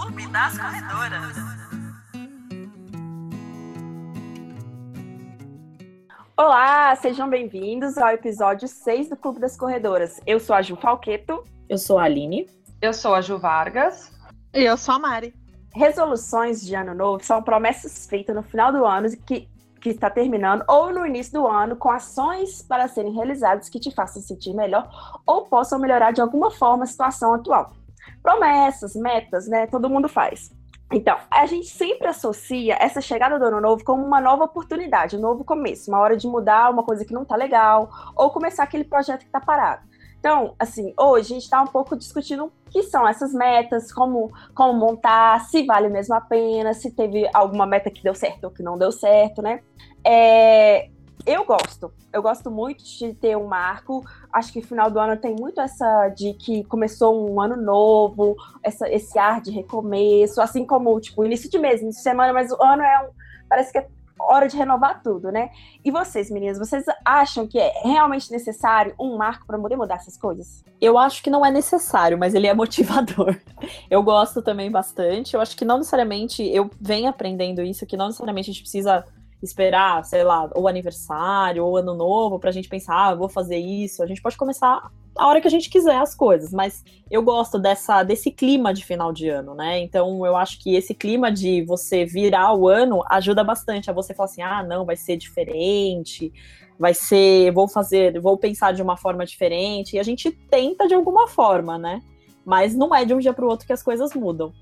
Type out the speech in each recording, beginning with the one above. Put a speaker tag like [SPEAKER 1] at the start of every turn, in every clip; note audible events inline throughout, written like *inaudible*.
[SPEAKER 1] Clube das Corredoras.
[SPEAKER 2] Olá, sejam bem-vindos ao episódio 6 do Clube das Corredoras. Eu sou a Ju Falqueto.
[SPEAKER 3] Eu sou a Aline.
[SPEAKER 4] Eu sou a Ju Vargas.
[SPEAKER 5] E eu sou a Mari.
[SPEAKER 2] Resoluções de ano novo são promessas feitas no final do ano que, que está terminando ou no início do ano com ações para serem realizadas que te façam sentir melhor ou possam melhorar de alguma forma a situação atual. Promessas, metas, né? Todo mundo faz. Então, a gente sempre associa essa chegada do ano novo como uma nova oportunidade, um novo começo, uma hora de mudar uma coisa que não tá legal, ou começar aquele projeto que tá parado. Então, assim, hoje a gente está um pouco discutindo o que são essas metas, como, como montar, se vale mesmo a pena, se teve alguma meta que deu certo ou que não deu certo, né? É, eu gosto, eu gosto muito de ter um marco. Acho que final do ano tem muito essa de que começou um ano novo, essa, esse ar de recomeço, assim como tipo início de mês, início de semana, mas o ano é um, parece que é hora de renovar tudo, né? E vocês, meninas, vocês acham que é realmente necessário um marco para poder mudar essas coisas?
[SPEAKER 3] Eu acho que não é necessário, mas ele é motivador. *laughs* Eu gosto também bastante. Eu acho que não necessariamente eu venho aprendendo isso, que não necessariamente a gente precisa esperar, sei lá, ou aniversário, ou ano novo, pra gente pensar, ah, vou fazer isso. A gente pode começar a hora que a gente quiser as coisas, mas eu gosto dessa desse clima de final de ano, né? Então eu acho que esse clima de você virar o ano ajuda bastante a você falar assim: "Ah, não, vai ser diferente, vai ser, vou fazer, vou pensar de uma forma diferente". E a gente tenta de alguma forma, né? Mas não é de um dia para o outro que as coisas mudam.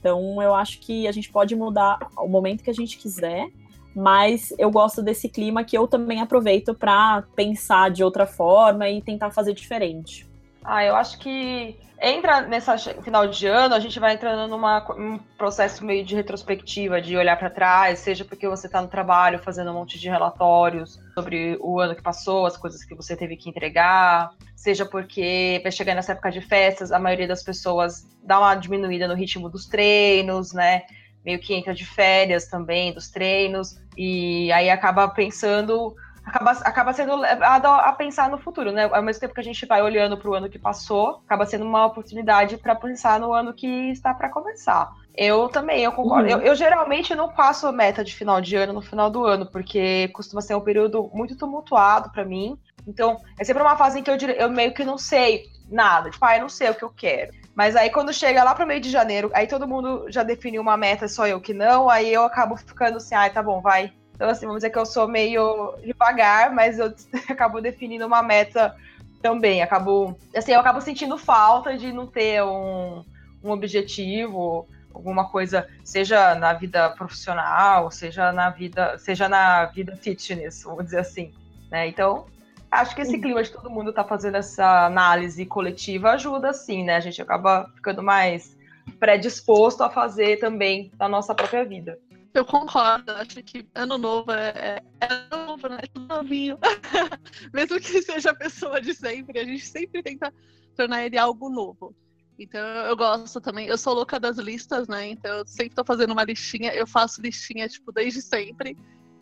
[SPEAKER 3] Então eu acho que a gente pode mudar o momento que a gente quiser mas eu gosto desse clima que eu também aproveito para pensar de outra forma e tentar fazer diferente.
[SPEAKER 4] Ah, eu acho que entra nessa final de ano, a gente vai entrando numa, num processo meio de retrospectiva, de olhar para trás, seja porque você está no trabalho fazendo um monte de relatórios sobre o ano que passou, as coisas que você teve que entregar, seja porque vai chegar nessa época de festas, a maioria das pessoas dá uma diminuída no ritmo dos treinos, né? Meio que entra de férias também dos treinos, e aí acaba pensando, acaba, acaba sendo levado a pensar no futuro, né? Ao mesmo tempo que a gente vai olhando para o ano que passou, acaba sendo uma oportunidade para pensar no ano que está para começar. Eu também, eu concordo. Uhum. Eu, eu, geralmente não faço meta de final de ano no final do ano, porque costuma ser um período muito tumultuado para mim. Então, é sempre uma fase em que eu, eu meio que não sei nada. Tipo, ah, eu não sei o que eu quero. Mas aí quando chega lá pro meio de janeiro, aí todo mundo já definiu uma meta, só eu que não, aí eu acabo ficando assim, ah, tá bom, vai. Então, assim, vamos dizer que eu sou meio devagar, mas eu *laughs* acabo definindo uma meta também. Acabo, assim, eu acabo sentindo falta de não ter um, um objetivo, alguma coisa, seja na vida profissional, seja na vida, seja na vida fitness, vamos dizer assim. Né? Então, Acho que esse clima de todo mundo tá fazendo essa análise coletiva ajuda, sim, né? A gente acaba ficando mais predisposto a fazer também na nossa própria vida.
[SPEAKER 5] Eu concordo, acho que ano novo é, é, é novo, né? É tudo novinho. *laughs* Mesmo que seja a pessoa de sempre, a gente sempre tenta tornar ele algo novo. Então eu gosto também, eu sou louca das listas, né? Então eu sempre tô fazendo uma listinha, eu faço listinha, tipo, desde sempre.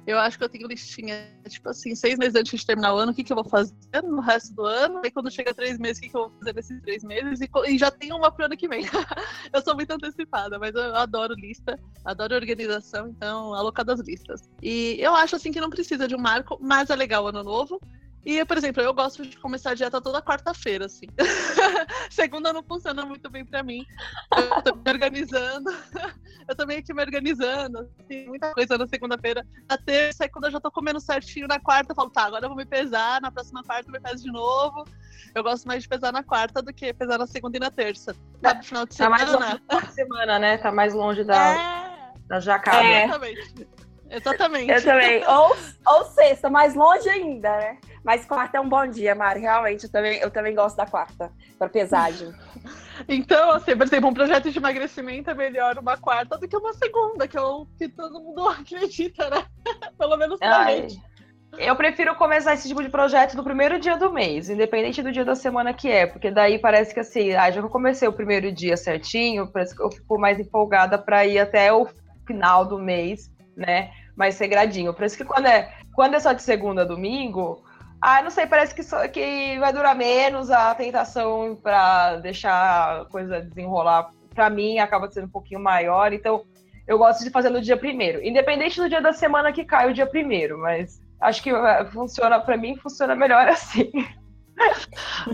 [SPEAKER 5] Eu acho que eu tenho listinha, tipo assim, seis meses antes de terminar o ano, o que, que eu vou fazer no resto do ano. Aí quando chega três meses, o que, que eu vou fazer nesses três meses? E, e já tenho uma pro ano que vem. *laughs* eu sou muito antecipada, mas eu adoro lista, adoro organização, então, alocar das listas. E eu acho assim que não precisa de um marco, mas é legal o ano novo. E, por exemplo, eu gosto de começar a dieta toda quarta-feira, assim. *laughs* Segunda não funciona muito bem para mim. Eu tô me organizando. *laughs* eu tô meio que me organizando, assim, muita coisa na segunda-feira. Na terça, e quando eu já tô comendo certinho na quarta, eu falo, tá, agora eu vou me pesar, na próxima quarta eu me peso de novo. Eu gosto mais de pesar na quarta do que pesar na segunda e na terça.
[SPEAKER 4] Tá, no final de semana. Tá mais longe da semana, né? Tá mais longe da, é... da jacada.
[SPEAKER 5] É. Exatamente. Exatamente.
[SPEAKER 2] Eu também. Ou, ou sexta, mais longe ainda, né? Mas quarta é um bom dia, Mari. Realmente, eu também, eu também gosto da quarta, para pesagem. *laughs*
[SPEAKER 5] então, assim, por exemplo, um projeto de emagrecimento é melhor uma quarta do que uma segunda, que é o que todo mundo *laughs* acredita, né? *laughs* Pelo menos pra Ai. gente.
[SPEAKER 4] Eu prefiro começar esse tipo de projeto no primeiro dia do mês, independente do dia da semana que é, porque daí parece que assim, ah, já que eu comecei o primeiro dia certinho, parece que eu fico mais empolgada para ir até o final do mês, né? Mais regradinho. Por isso que quando é, quando é só de segunda a domingo, ah, não sei, parece que, só, que vai durar menos a tentação para deixar a coisa desenrolar para mim acaba sendo um pouquinho maior, então eu gosto de fazer no dia primeiro, independente do dia da semana que cai o dia primeiro, mas acho que é, funciona para mim, funciona melhor *laughs* assim.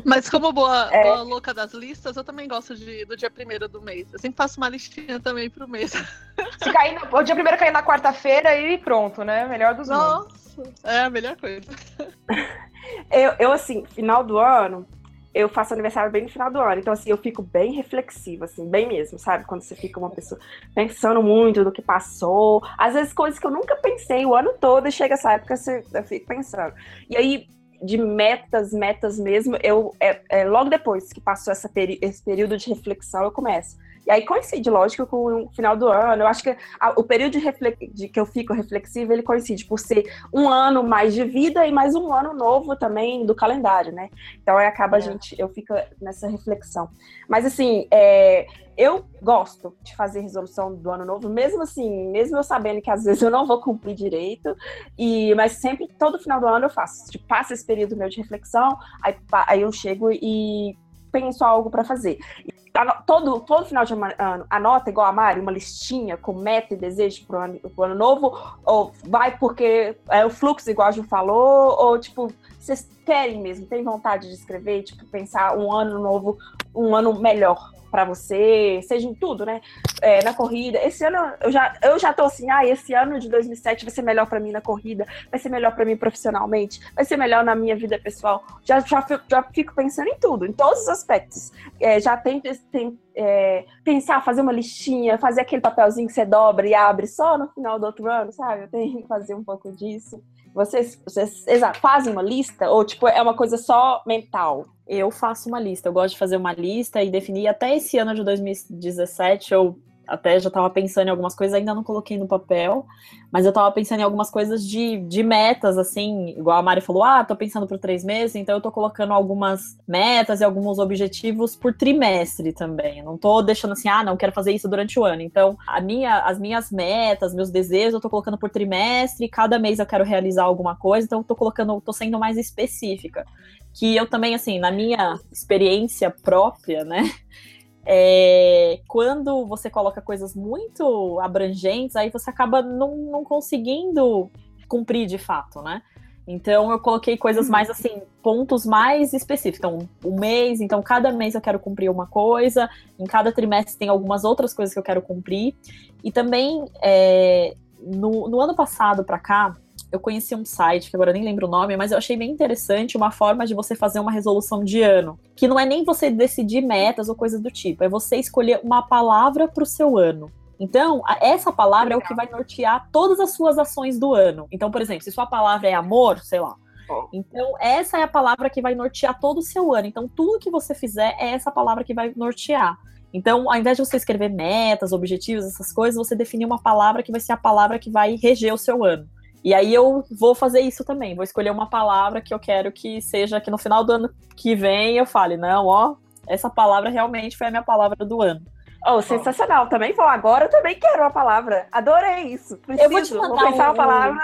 [SPEAKER 5] Mas como boa, é. boa, louca das listas, eu também gosto de, do dia primeiro do mês. Eu sempre faço uma listinha também pro mês.
[SPEAKER 4] Se cair no, o dia primeiro cair na quarta-feira e pronto, né? Melhor dos
[SPEAKER 5] Nossa, mundos. É a melhor coisa. *laughs*
[SPEAKER 2] Eu, eu, assim, final do ano, eu faço aniversário bem no final do ano. Então, assim, eu fico bem reflexiva, assim, bem mesmo, sabe? Quando você fica uma pessoa pensando muito no que passou. Às vezes, coisas que eu nunca pensei o ano todo, e chega essa época, você, eu fico pensando. E aí, de metas, metas mesmo, eu é, é logo depois que passou essa esse período de reflexão, eu começo. E aí coincide, lógico, com o final do ano. Eu acho que a, o período de, de, que eu fico reflexiva, ele coincide por ser um ano mais de vida e mais um ano novo também do calendário, né? Então aí acaba é. a gente, eu fico nessa reflexão. Mas assim, é, eu gosto de fazer resolução do ano novo, mesmo assim, mesmo eu sabendo que às vezes eu não vou cumprir direito, e mas sempre, todo final do ano eu faço. Tipo, passa esse período meu de reflexão, aí, aí eu chego e penso algo para fazer todo, todo final de ano, anota igual a Mari, uma listinha com meta e desejo pro ano, pro ano novo? Ou vai porque é o fluxo, igual a Ju falou? Ou, tipo, vocês querem mesmo, tem vontade de escrever, tipo, pensar um ano novo, um ano melhor? para você, seja em tudo, né? É, na corrida. Esse ano eu já, eu já tô assim, ah, esse ano de 2007 vai ser melhor para mim na corrida, vai ser melhor para mim profissionalmente, vai ser melhor na minha vida pessoal. Já, já, já fico pensando em tudo, em todos os aspectos. É, já tem é, pensar, fazer uma listinha, fazer aquele papelzinho que você dobra e abre só no final do outro ano, sabe? Eu tenho que fazer um pouco disso. Vocês, vocês exato, fazem uma lista ou tipo é uma coisa só mental?
[SPEAKER 3] Eu faço uma lista. Eu gosto de fazer uma lista e definir até esse ano de 2017 eu até já estava pensando em algumas coisas, ainda não coloquei no papel, mas eu estava pensando em algumas coisas de, de metas, assim, igual a Mari falou, ah, tô pensando por três meses, então eu tô colocando algumas metas e alguns objetivos por trimestre também. Não tô deixando assim, ah, não, quero fazer isso durante o ano. Então, a minha, as minhas metas, meus desejos, eu tô colocando por trimestre, cada mês eu quero realizar alguma coisa, então eu tô colocando, tô sendo mais específica. Que eu também, assim, na minha experiência própria, né? É, quando você coloca coisas muito abrangentes, aí você acaba não, não conseguindo cumprir de fato, né? Então eu coloquei coisas mais uhum. assim, pontos mais específicos. Então, um mês, então cada mês eu quero cumprir uma coisa, em cada trimestre tem algumas outras coisas que eu quero cumprir. E também é, no, no ano passado para cá, eu conheci um site, que agora nem lembro o nome, mas eu achei bem interessante uma forma de você fazer uma resolução de ano. Que não é nem você decidir metas ou coisas do tipo, é você escolher uma palavra para o seu ano. Então, essa palavra é o que vai nortear todas as suas ações do ano. Então, por exemplo, se sua palavra é amor, sei lá. Então, essa é a palavra que vai nortear todo o seu ano. Então, tudo que você fizer é essa palavra que vai nortear. Então, ao invés de você escrever metas, objetivos, essas coisas, você definir uma palavra que vai ser a palavra que vai reger o seu ano. E aí eu vou fazer isso também, vou escolher uma palavra que eu quero que seja que no final do ano que vem eu fale, não, ó, essa palavra realmente foi a minha palavra do ano.
[SPEAKER 2] Oh, sensacional. Também vou. Agora eu também quero uma palavra. Adorei isso. Preciso.
[SPEAKER 3] Eu vou te mandar vou pensar um... uma palavra.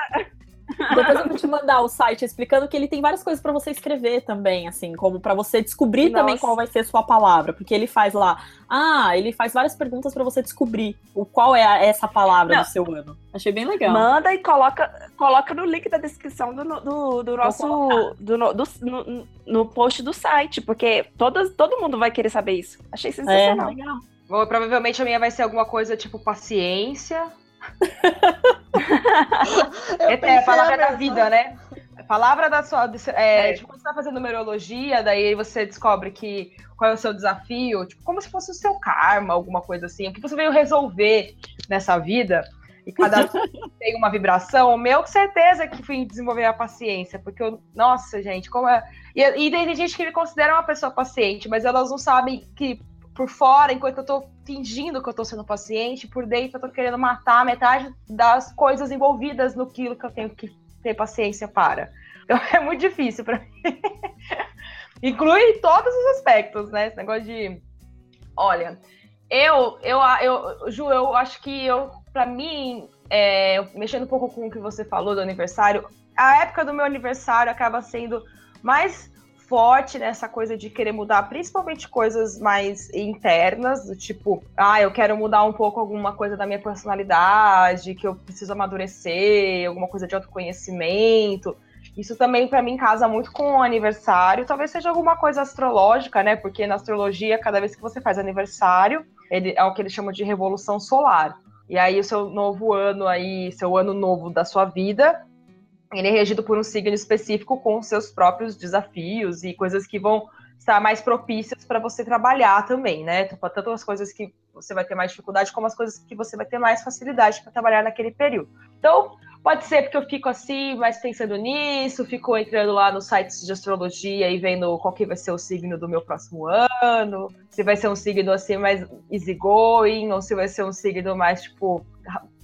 [SPEAKER 3] Depois eu vou te mandar o site explicando que ele tem várias coisas para você escrever também, assim, como para você descobrir Nossa. também qual vai ser a sua palavra, porque ele faz lá, ah, ele faz várias perguntas para você descobrir o qual é a, essa palavra Não. do seu ano. Achei bem legal.
[SPEAKER 2] Manda e coloca, coloca no link da descrição do, do, do nosso do, do, no, no, post do site, porque todas, todo mundo vai querer saber isso. Achei sensacional. É, legal.
[SPEAKER 4] Bom, provavelmente a minha vai ser alguma coisa tipo paciência *laughs* é, é a palavra da vida, né? A palavra da sua. É, é. Tipo, quando você tá fazendo numerologia, daí você descobre que qual é o seu desafio, tipo, como se fosse o seu karma, alguma coisa assim, o que você veio resolver nessa vida. E cada um *laughs* tem uma vibração. O meu, com certeza, que fui desenvolver a paciência, porque eu, nossa, gente, como é. E, e tem gente que me considera uma pessoa paciente, mas elas não sabem que por fora, enquanto eu tô fingindo que eu tô sendo paciente, por dentro eu tô querendo matar metade das coisas envolvidas no que eu tenho que ter paciência para. Então *laughs* é muito difícil para mim. *laughs* Inclui todos os aspectos, né? Esse negócio de. Olha, eu, eu, eu, Ju, eu acho que eu, para mim, é, mexendo um pouco com o que você falou do aniversário, a época do meu aniversário acaba sendo mais forte nessa coisa de querer mudar, principalmente coisas mais internas, do tipo, ah, eu quero mudar um pouco alguma coisa da minha personalidade, que eu preciso amadurecer, alguma coisa de autoconhecimento. Isso também para mim casa muito com o aniversário. Talvez seja alguma coisa astrológica, né? Porque na astrologia, cada vez que você faz aniversário, ele é o que eles chamam de revolução solar. E aí o seu novo ano aí, seu ano novo da sua vida, ele é regido por um signo específico com seus próprios desafios e coisas que vão estar mais propícias para você trabalhar também, né? Tanto as coisas que você vai ter mais dificuldade, como as coisas que você vai ter mais facilidade para trabalhar naquele período. Então, pode ser porque eu fico assim, mais pensando nisso, fico entrando lá nos sites de astrologia e vendo qual que vai ser o signo do meu próximo ano, se vai ser um signo assim mais easygoing, ou se vai ser um signo mais, tipo,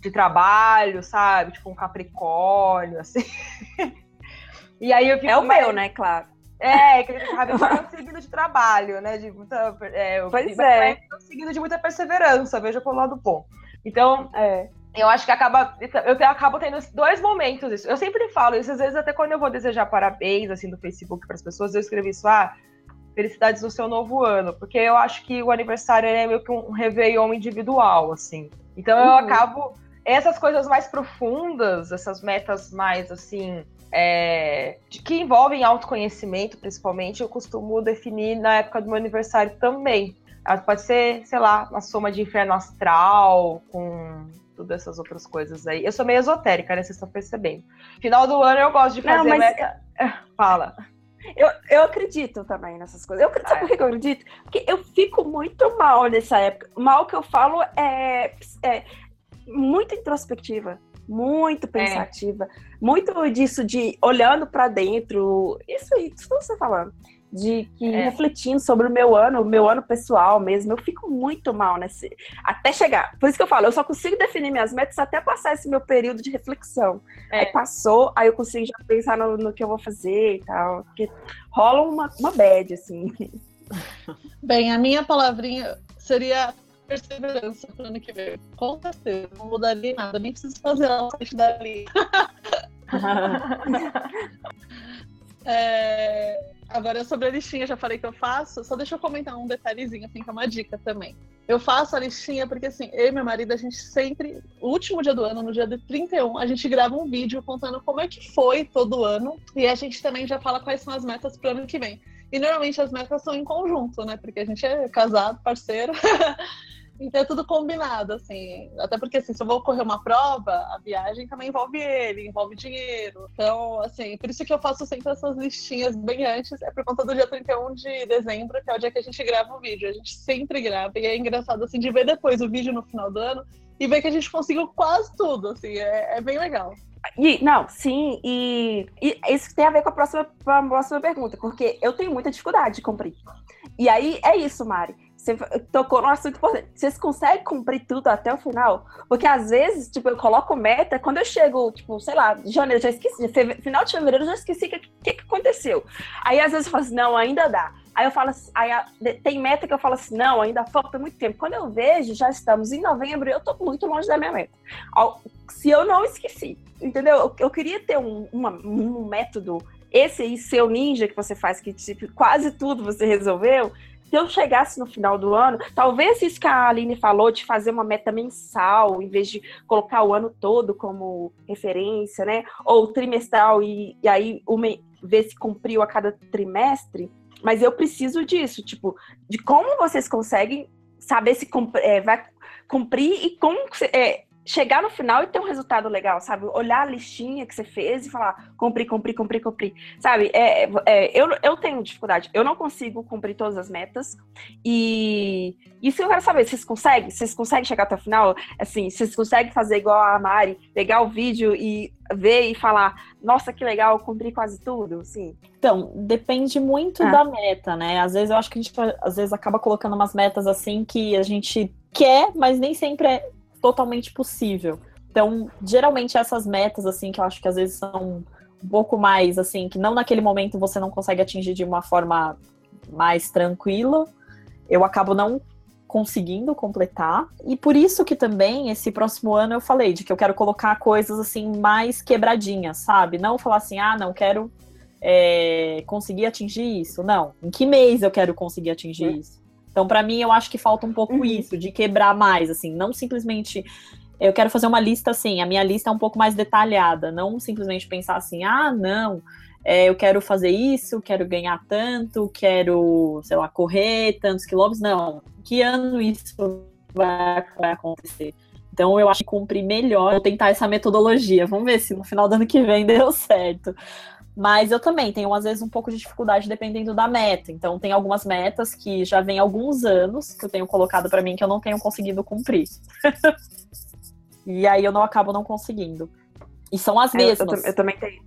[SPEAKER 4] de trabalho, sabe? Tipo um Capricórnio, assim.
[SPEAKER 2] e aí eu fico É o meu, né, claro.
[SPEAKER 4] É, que Capricórnio é um signo de trabalho, né? De muita, é,
[SPEAKER 2] pois é.
[SPEAKER 4] é um signo de muita perseverança, veja pelo lado bom. Então, é, eu acho que acaba, eu acabo tendo dois momentos isso. Eu sempre falo isso, às vezes até quando eu vou desejar parabéns assim no Facebook para as pessoas, eu escrevi isso, ah, felicidades no seu novo ano, porque eu acho que o aniversário é meio que um réveillon individual, assim. Então eu uhum. acabo essas coisas mais profundas, essas metas mais assim, é, que envolvem autoconhecimento, principalmente, eu costumo definir na época do meu aniversário também. Pode ser, sei lá, uma soma de inferno astral, com todas essas outras coisas aí. Eu sou meio esotérica, né? Vocês estão percebendo. Final do ano eu gosto de fazer Não, mas... meta... *laughs* Fala.
[SPEAKER 2] Eu, eu acredito também nessas coisas. Eu, sabe ah, por que eu acredito? Porque eu fico muito mal nessa época. Mal que eu falo é, é muito introspectiva, muito é. pensativa, é. muito disso de olhando para dentro. Isso aí, isso que você tá falando. De que é. refletindo sobre o meu ano, o meu ano pessoal mesmo, eu fico muito mal nesse. Até chegar. Por isso que eu falo, eu só consigo definir minhas metas até passar esse meu período de reflexão. É. Aí passou, aí eu consigo já pensar no, no que eu vou fazer e tal. Porque rola uma, uma bad, assim.
[SPEAKER 5] Bem, a minha palavrinha seria perseverança pro ano que vem. Com certeza, não mudaria nada, nem preciso fazer a parte dali. *laughs* é, agora, sobre a listinha, já falei que eu faço, só deixa eu comentar um detalhezinho, assim, que é uma dica também. Eu faço a listinha porque, assim, eu e meu marido, a gente sempre, o último dia do ano, no dia de 31, a gente grava um vídeo contando como é que foi todo ano e a gente também já fala quais são as metas pro ano que vem. E normalmente as metas são em conjunto, né? Porque a gente é casado, parceiro. *laughs* Então é tudo combinado, assim. Até porque, assim, se eu vou correr uma prova, a viagem também envolve ele, envolve dinheiro. Então, assim, por isso que eu faço sempre essas listinhas bem antes. É por conta do dia 31 de dezembro, que é o dia que a gente grava o vídeo. A gente sempre grava. E é engraçado, assim, de ver depois o vídeo no final do ano e ver que a gente conseguiu quase tudo, assim. É, é bem legal.
[SPEAKER 2] E, não, sim, e, e, isso tem a ver com a próxima, com a próxima pergunta, porque eu tenho muita dificuldade de cumprir. E aí é isso, Mari. Você tocou no assunto importante. Vocês conseguem cumprir tudo até o final? Porque às vezes, tipo, eu coloco meta, quando eu chego, tipo, sei lá, janeiro, já esqueci, final de fevereiro, eu já esqueci o que, que, que, aconteceu. Aí às vezes eu falo assim, não, ainda dá. Aí eu falo assim, aí tem meta que eu falo assim, não, ainda falta muito tempo. Quando eu vejo, já estamos em novembro e eu tô muito longe da minha meta. Se eu não esqueci, entendeu? Eu, eu queria ter um, uma, um método, esse aí, seu ninja que você faz, que tipo, quase tudo você resolveu, se eu chegasse no final do ano, talvez isso que a Aline falou de fazer uma meta mensal, em vez de colocar o ano todo como referência, né? Ou trimestral e, e aí uma, ver se cumpriu a cada trimestre. Mas eu preciso disso, tipo, de como vocês conseguem saber se é, vai cumprir e como é, chegar no final e ter um resultado legal, sabe? Olhar a listinha que você fez e falar, cumpri, cumpri, cumpri, cumpri. Sabe? É, é, eu, eu tenho dificuldade. Eu não consigo cumprir todas as metas. E isso eu quero saber. Vocês conseguem? Vocês conseguem chegar até o final? Assim, vocês conseguem fazer igual a Mari, pegar o vídeo e ver e falar, nossa, que legal, cumpri quase tudo, sim.
[SPEAKER 3] Então, depende muito ah. da meta, né? Às vezes eu acho que a gente às vezes acaba colocando umas metas assim que a gente quer, mas nem sempre é totalmente possível. Então, geralmente essas metas, assim, que eu acho que às vezes são um pouco mais, assim, que não naquele momento você não consegue atingir de uma forma mais tranquila, eu acabo não conseguindo completar. E por isso que também esse próximo ano eu falei de que eu quero colocar coisas assim mais quebradinhas, sabe? Não falar assim, ah, não quero é, conseguir atingir isso? Não. Em que mês eu quero conseguir atingir uhum. isso? Então, para mim, eu acho que falta um pouco uhum. isso, de quebrar mais, assim, não simplesmente. Eu quero fazer uma lista assim, a minha lista é um pouco mais detalhada, não simplesmente pensar assim, ah, não, é, eu quero fazer isso, quero ganhar tanto, quero, sei lá, correr tantos quilômetros. Não, que ano isso vai, vai acontecer? Então eu acho que cumprir melhor, vou tentar essa metodologia. Vamos ver se no final do ano que vem *laughs* deu certo. Mas eu também tenho, às vezes, um pouco de dificuldade dependendo da meta. Então, tem algumas metas que já vem alguns anos que eu tenho colocado para mim que eu não tenho conseguido cumprir. *laughs* e aí eu não acabo não conseguindo. E são as mesmas.
[SPEAKER 2] Eu, eu, eu também tenho.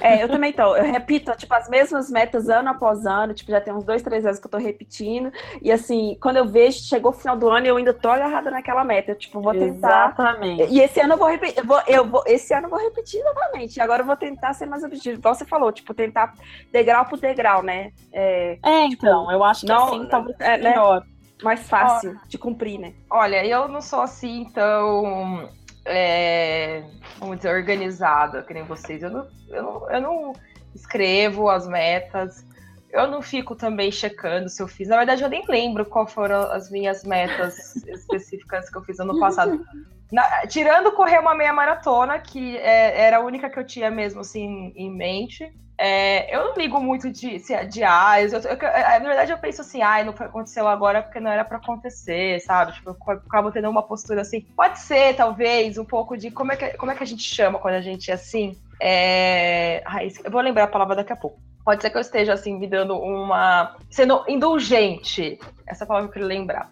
[SPEAKER 2] É, eu também tô. Eu repito, tipo, as mesmas metas ano após ano. Tipo, já tem uns dois, três anos que eu tô repetindo. E assim, quando eu vejo, chegou o final do ano e eu ainda tô agarrada naquela meta. Eu, tipo, vou tentar.
[SPEAKER 3] Exatamente.
[SPEAKER 2] E esse ano eu vou repetir. Eu vou, eu vou, esse ano eu vou repetir novamente. Agora eu vou tentar ser mais objetivo. Igual você falou, tipo, tentar degrau por degrau, né?
[SPEAKER 3] É, é tipo, então, eu acho que não, assim talvez é, né? melhor.
[SPEAKER 2] Mais fácil de cumprir, né?
[SPEAKER 4] Olha, eu não sou assim, então é, vamos dizer, organizada, que nem vocês. Eu não, eu, não, eu não escrevo as metas, eu não fico também checando se eu fiz. Na verdade, eu nem lembro qual foram as minhas metas *laughs* específicas que eu fiz ano passado. Na, tirando correr uma meia maratona, que é, era a única que eu tinha mesmo assim em mente. É, eu não ligo muito de, de ah, eu, eu, eu, na verdade eu penso assim, ah, não aconteceu agora porque não era para acontecer, sabe? Tipo, eu acabo tendo uma postura assim. Pode ser, talvez, um pouco de como é que, como é que a gente chama quando a gente é assim. É... eu vou lembrar a palavra daqui a pouco. Pode ser que eu esteja assim me dando uma. sendo indulgente. Essa palavra eu queria lembrar.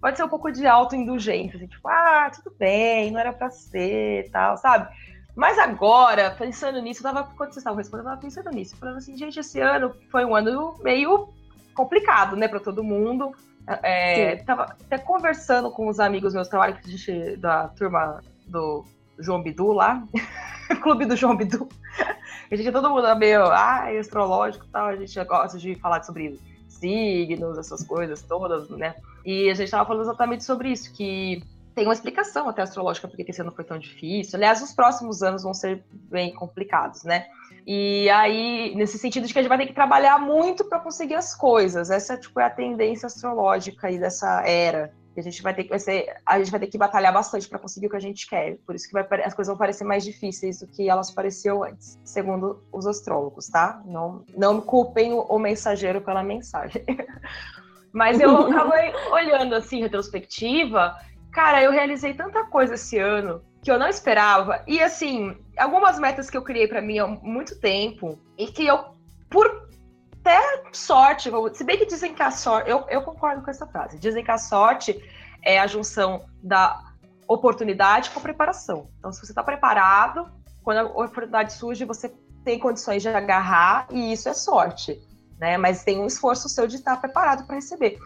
[SPEAKER 4] Pode ser um pouco de autoindulgência, assim, tipo, ah, tudo bem, não era pra ser tal, sabe? Mas agora, pensando nisso, eu tava, quando vocês estavam respondendo, eu tava pensando nisso. Falando assim, gente, esse ano foi um ano meio complicado, né, para todo mundo. É, tava até conversando com os amigos meus trabalho que a gente, da turma do João Bidu lá, *laughs* clube do João Bidu. A gente, todo mundo é meio, ah, é astrológico e tal, a gente gosta de falar sobre signos, essas coisas todas, né? E a gente tava falando exatamente sobre isso, que tem uma explicação até astrológica porque esse ano foi tão difícil. Aliás, os próximos anos vão ser bem complicados, né? E aí, nesse sentido de que a gente vai ter que trabalhar muito para conseguir as coisas. Essa tipo, é a tendência astrológica aí dessa era. A gente vai ter que, vai ser, a gente vai ter que batalhar bastante para conseguir o que a gente quer. Por isso que vai, as coisas vão parecer mais difíceis do que elas pareciam antes, segundo os astrólogos, tá? Não, não culpem o, o mensageiro pela mensagem. *laughs* Mas eu *laughs* acabei olhando assim, retrospectiva, Cara, eu realizei tanta coisa esse ano que eu não esperava. E assim, algumas metas que eu criei para mim há muito tempo e que eu, por até sorte, se bem que dizem que a sorte, eu, eu concordo com essa frase, dizem que a sorte é a junção da oportunidade com preparação. Então, se você está preparado, quando a oportunidade surge, você tem condições de agarrar e isso é sorte, né? Mas tem um esforço seu de estar preparado para receber.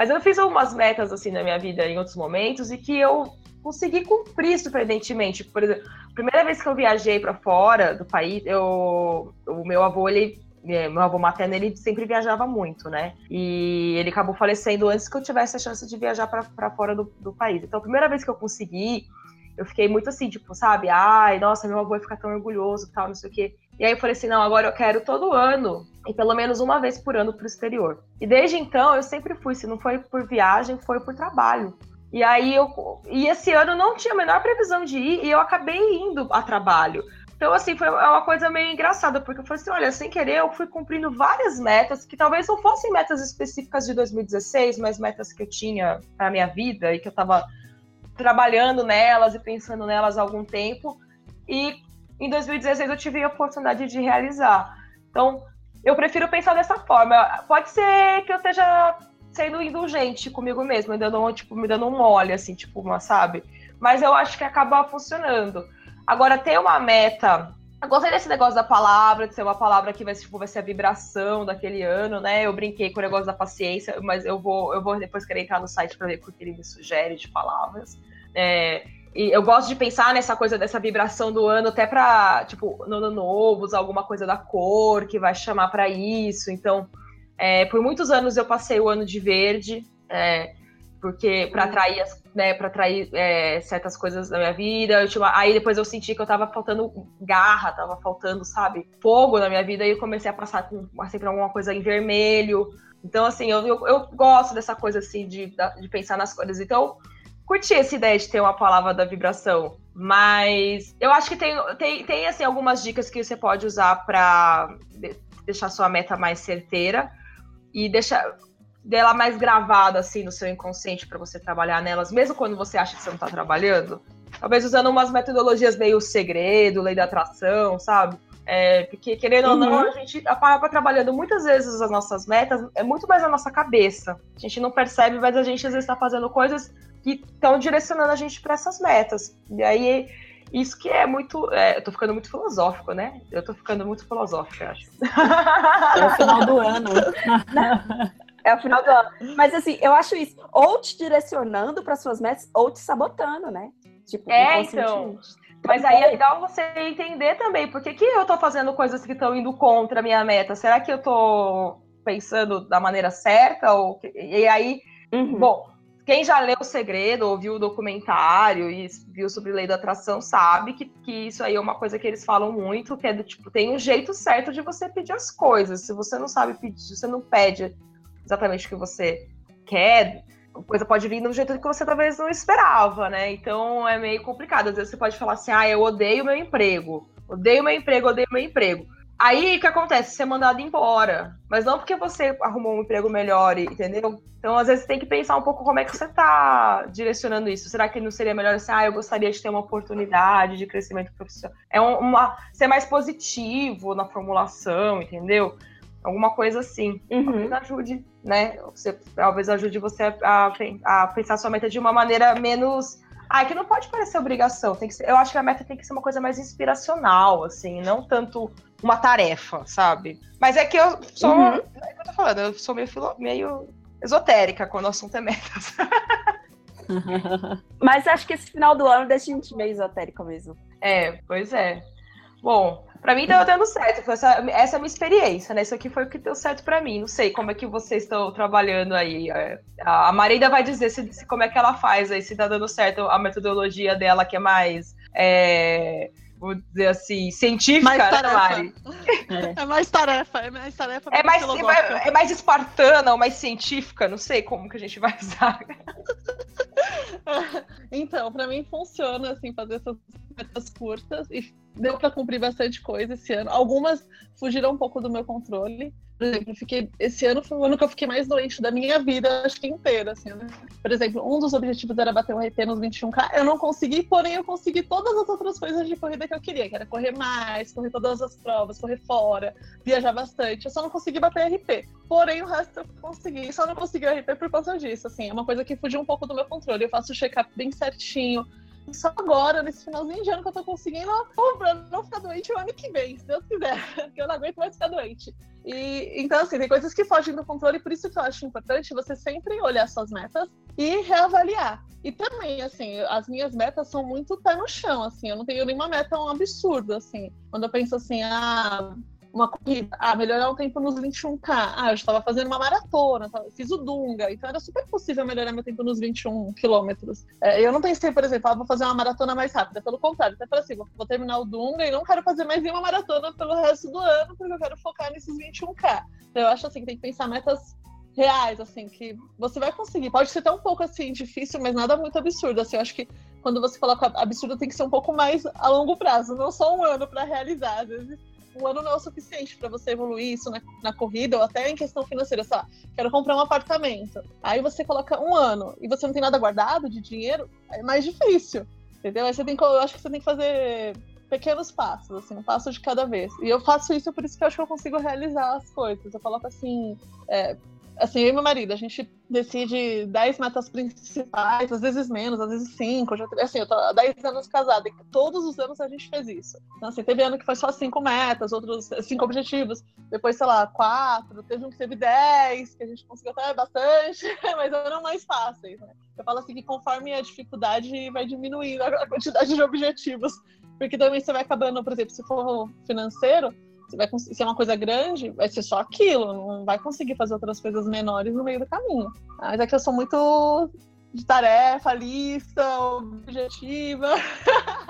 [SPEAKER 4] Mas eu fiz algumas metas assim na minha vida em outros momentos e que eu consegui cumprir surpreendentemente. Por exemplo, a primeira vez que eu viajei para fora do país, eu, o meu avô, ele é, meu avô materno, ele sempre viajava muito, né? E ele acabou falecendo antes que eu tivesse a chance de viajar para fora do, do, país. Então, a primeira vez que eu consegui, eu fiquei muito assim, tipo, sabe? Ai, nossa, meu avô vai ficar tão orgulhoso, tal, não sei o quê. E aí eu falei assim, não, agora eu quero todo ano e pelo menos uma vez por ano para o exterior. E desde então eu sempre fui, se não foi por viagem, foi por trabalho. E aí eu e esse ano não tinha a menor previsão de ir e eu acabei indo a trabalho. Então, assim, foi uma coisa meio engraçada, porque eu falei assim: olha, sem querer, eu fui cumprindo várias metas, que talvez não fossem metas específicas de 2016, mas metas que eu tinha para minha vida e que eu estava trabalhando nelas e pensando nelas há algum tempo. E em 2016 eu tive a oportunidade de realizar. Então, eu prefiro pensar dessa forma. Pode ser que eu esteja sendo indulgente comigo mesmo, me dando, tipo, me dando um mole, assim, tipo, uma, sabe? Mas eu acho que acaba funcionando. Agora, ter uma meta. Eu gostei desse negócio da palavra, de ser uma palavra que vai, tipo, vai ser a vibração daquele ano, né? Eu brinquei com o negócio da paciência, mas eu vou, eu vou depois querer entrar no site para ver o que ele me sugere de palavras. É, e eu gosto de pensar nessa coisa dessa vibração do ano, até para, tipo, no ano novo, usar alguma coisa da cor que vai chamar para isso. Então, é, por muitos anos eu passei o ano de verde. É, porque para atrair, né, para atrair é, certas coisas na minha vida. Tinha, aí depois eu senti que eu tava faltando garra, tava faltando, sabe, fogo na minha vida e eu comecei a passar com sempre alguma coisa em vermelho. Então, assim, eu, eu, eu gosto dessa coisa assim de, de pensar nas coisas. Então, curti essa ideia de ter uma palavra da vibração. Mas eu acho que tem, tem, tem assim, algumas dicas que você pode usar para deixar sua meta mais certeira e deixar dela mais gravada assim no seu inconsciente para você trabalhar nelas, mesmo quando você acha que você não está trabalhando. Talvez usando umas metodologias meio segredo, lei da atração, sabe? É, porque, querendo uhum. ou não, uhum. a gente acaba trabalhando muitas vezes as nossas metas, é muito mais na nossa cabeça. A gente não percebe, mas a gente às vezes está fazendo coisas que estão direcionando a gente para essas metas. E aí, isso que é muito. É, eu tô ficando muito filosófico, né? Eu tô ficando muito filosófico, eu acho.
[SPEAKER 3] É o final do ano. *laughs*
[SPEAKER 2] É o final do ano. Mas assim, eu acho isso, ou te direcionando para suas metas, ou te sabotando, né?
[SPEAKER 4] Tipo, é, então. Mas aí é legal você entender também por que, que eu tô fazendo coisas que estão indo contra a minha meta. Será que eu tô pensando da maneira certa? Ou... E aí, uhum. bom, quem já leu o segredo, ouviu o documentário e viu sobre lei da atração, sabe que, que isso aí é uma coisa que eles falam muito, que é do tipo, tem um jeito certo de você pedir as coisas. Se você não sabe pedir, se você não pede exatamente o que você quer, a coisa pode vir do jeito que você talvez não esperava, né? Então é meio complicado. Às vezes você pode falar assim, ah, eu odeio meu emprego. Odeio meu emprego, odeio meu emprego. Aí o que acontece? Você é mandado embora. Mas não porque você arrumou um emprego melhor, entendeu? Então, às vezes, tem que pensar um pouco como é que você está direcionando isso. Será que não seria melhor assim, ah, eu gostaria de ter uma oportunidade de crescimento profissional? É uma. ser mais positivo na formulação, entendeu? alguma coisa assim. Uhum. Talvez ajude, né? Você, talvez ajude você a, a, pensar sua meta de uma maneira menos. Ah, que não pode parecer obrigação. Tem que ser, eu acho que a meta tem que ser uma coisa mais inspiracional, assim, não tanto uma tarefa, sabe? Mas é que eu sou. Uhum. É que eu tô falando, eu sou meio, meio esotérica quando o assunto é metas. *laughs*
[SPEAKER 2] Mas acho que esse final do ano deixa a gente meio esotérico mesmo.
[SPEAKER 4] É, pois é. Bom, Pra mim tá dando certo. Essa, essa é a minha experiência, né? Isso aqui foi o que deu certo para mim. Não sei como é que vocês estão trabalhando aí. É, a Marida vai dizer se, se, como é que ela faz aí, se tá dando certo a metodologia dela, que é mais. É, vou dizer assim, científica,
[SPEAKER 5] mais
[SPEAKER 4] né,
[SPEAKER 5] tarefa. Mari? É. é. mais tarefa, é mais tarefa.
[SPEAKER 4] É mais, é, é mais espartana ou mais científica, não sei como que a gente vai usar. *laughs*
[SPEAKER 5] então, para mim funciona assim fazer essas metas curtas e deu para cumprir bastante coisa esse ano. Algumas fugiram um pouco do meu controle. Por exemplo, fiquei, esse ano foi o ano que eu fiquei mais doente da minha vida, acho que inteira. Assim, né? Por exemplo, um dos objetivos era bater o RT nos 21K. Eu não consegui, porém eu consegui todas as outras coisas de corrida que eu queria, que era correr mais, correr todas as provas, correr fora, viajar bastante. Eu só não consegui bater RP. Porém, o resto eu consegui. Só não consegui o RP por conta disso. Assim, é uma coisa que fugiu um pouco do meu controle. Eu faço o check-up bem certinho só agora, nesse finalzinho de ano, que eu tô conseguindo pra não ficar doente o ano que vem, se Deus quiser, *laughs* que eu não aguento mais ficar doente. E, então, assim, tem coisas que fogem do controle, por isso que eu acho importante você sempre olhar suas metas e reavaliar. E também, assim, as minhas metas são muito pé no chão, assim, eu não tenho nenhuma meta um absurdo, assim. Quando eu penso assim, ah, uma corrida, ah, melhorar o tempo nos 21K. Ah, eu estava fazendo uma maratona, fiz o Dunga, então era super possível melhorar meu tempo nos 21 quilômetros. É, eu não pensei, por exemplo, ah, vou fazer uma maratona mais rápida, pelo contrário, até falei assim, vou, vou terminar o Dunga e não quero fazer mais nenhuma maratona pelo resto do ano, porque eu quero focar nesses 21K. Então eu acho assim que tem que pensar metas reais, assim, que você vai conseguir. Pode ser até um pouco assim difícil, mas nada muito absurdo. Assim, eu acho que quando você coloca absurdo tem que ser um pouco mais a longo prazo, não só um ano para realizar. Às vezes um ano não é o suficiente para você evoluir isso na, na, corrida ou até em questão financeira. Sei lá, quero comprar um apartamento. Aí você coloca um ano e você não tem nada guardado de dinheiro, é mais difícil. Entendeu? Aí você tem que, eu acho que você tem que fazer pequenos passos, assim, um passo de cada vez. E eu faço isso por isso que eu acho que eu consigo realizar as coisas. Eu coloco assim, é, assim, eu e meu marido, a gente decide 10 metas principais, às vezes menos, às vezes 5. Já, assim, eu tô há 10 anos casada e todos os anos a gente fez isso. Então, assim, teve ano que foi só 5 metas, outros 5 objetivos, depois, sei lá, 4, teve um que teve 10, que a gente conseguiu até bastante, *laughs* mas eram mais fáceis, né? Eu falo assim que conforme a dificuldade vai diminuindo a quantidade de objetivos, porque também você vai acabando, por exemplo, se for financeiro, Se é uma coisa grande, vai ser só aquilo, não vai conseguir fazer outras coisas menores no meio do caminho. Mas é que eu sou muito de tarefa, lista, objetiva.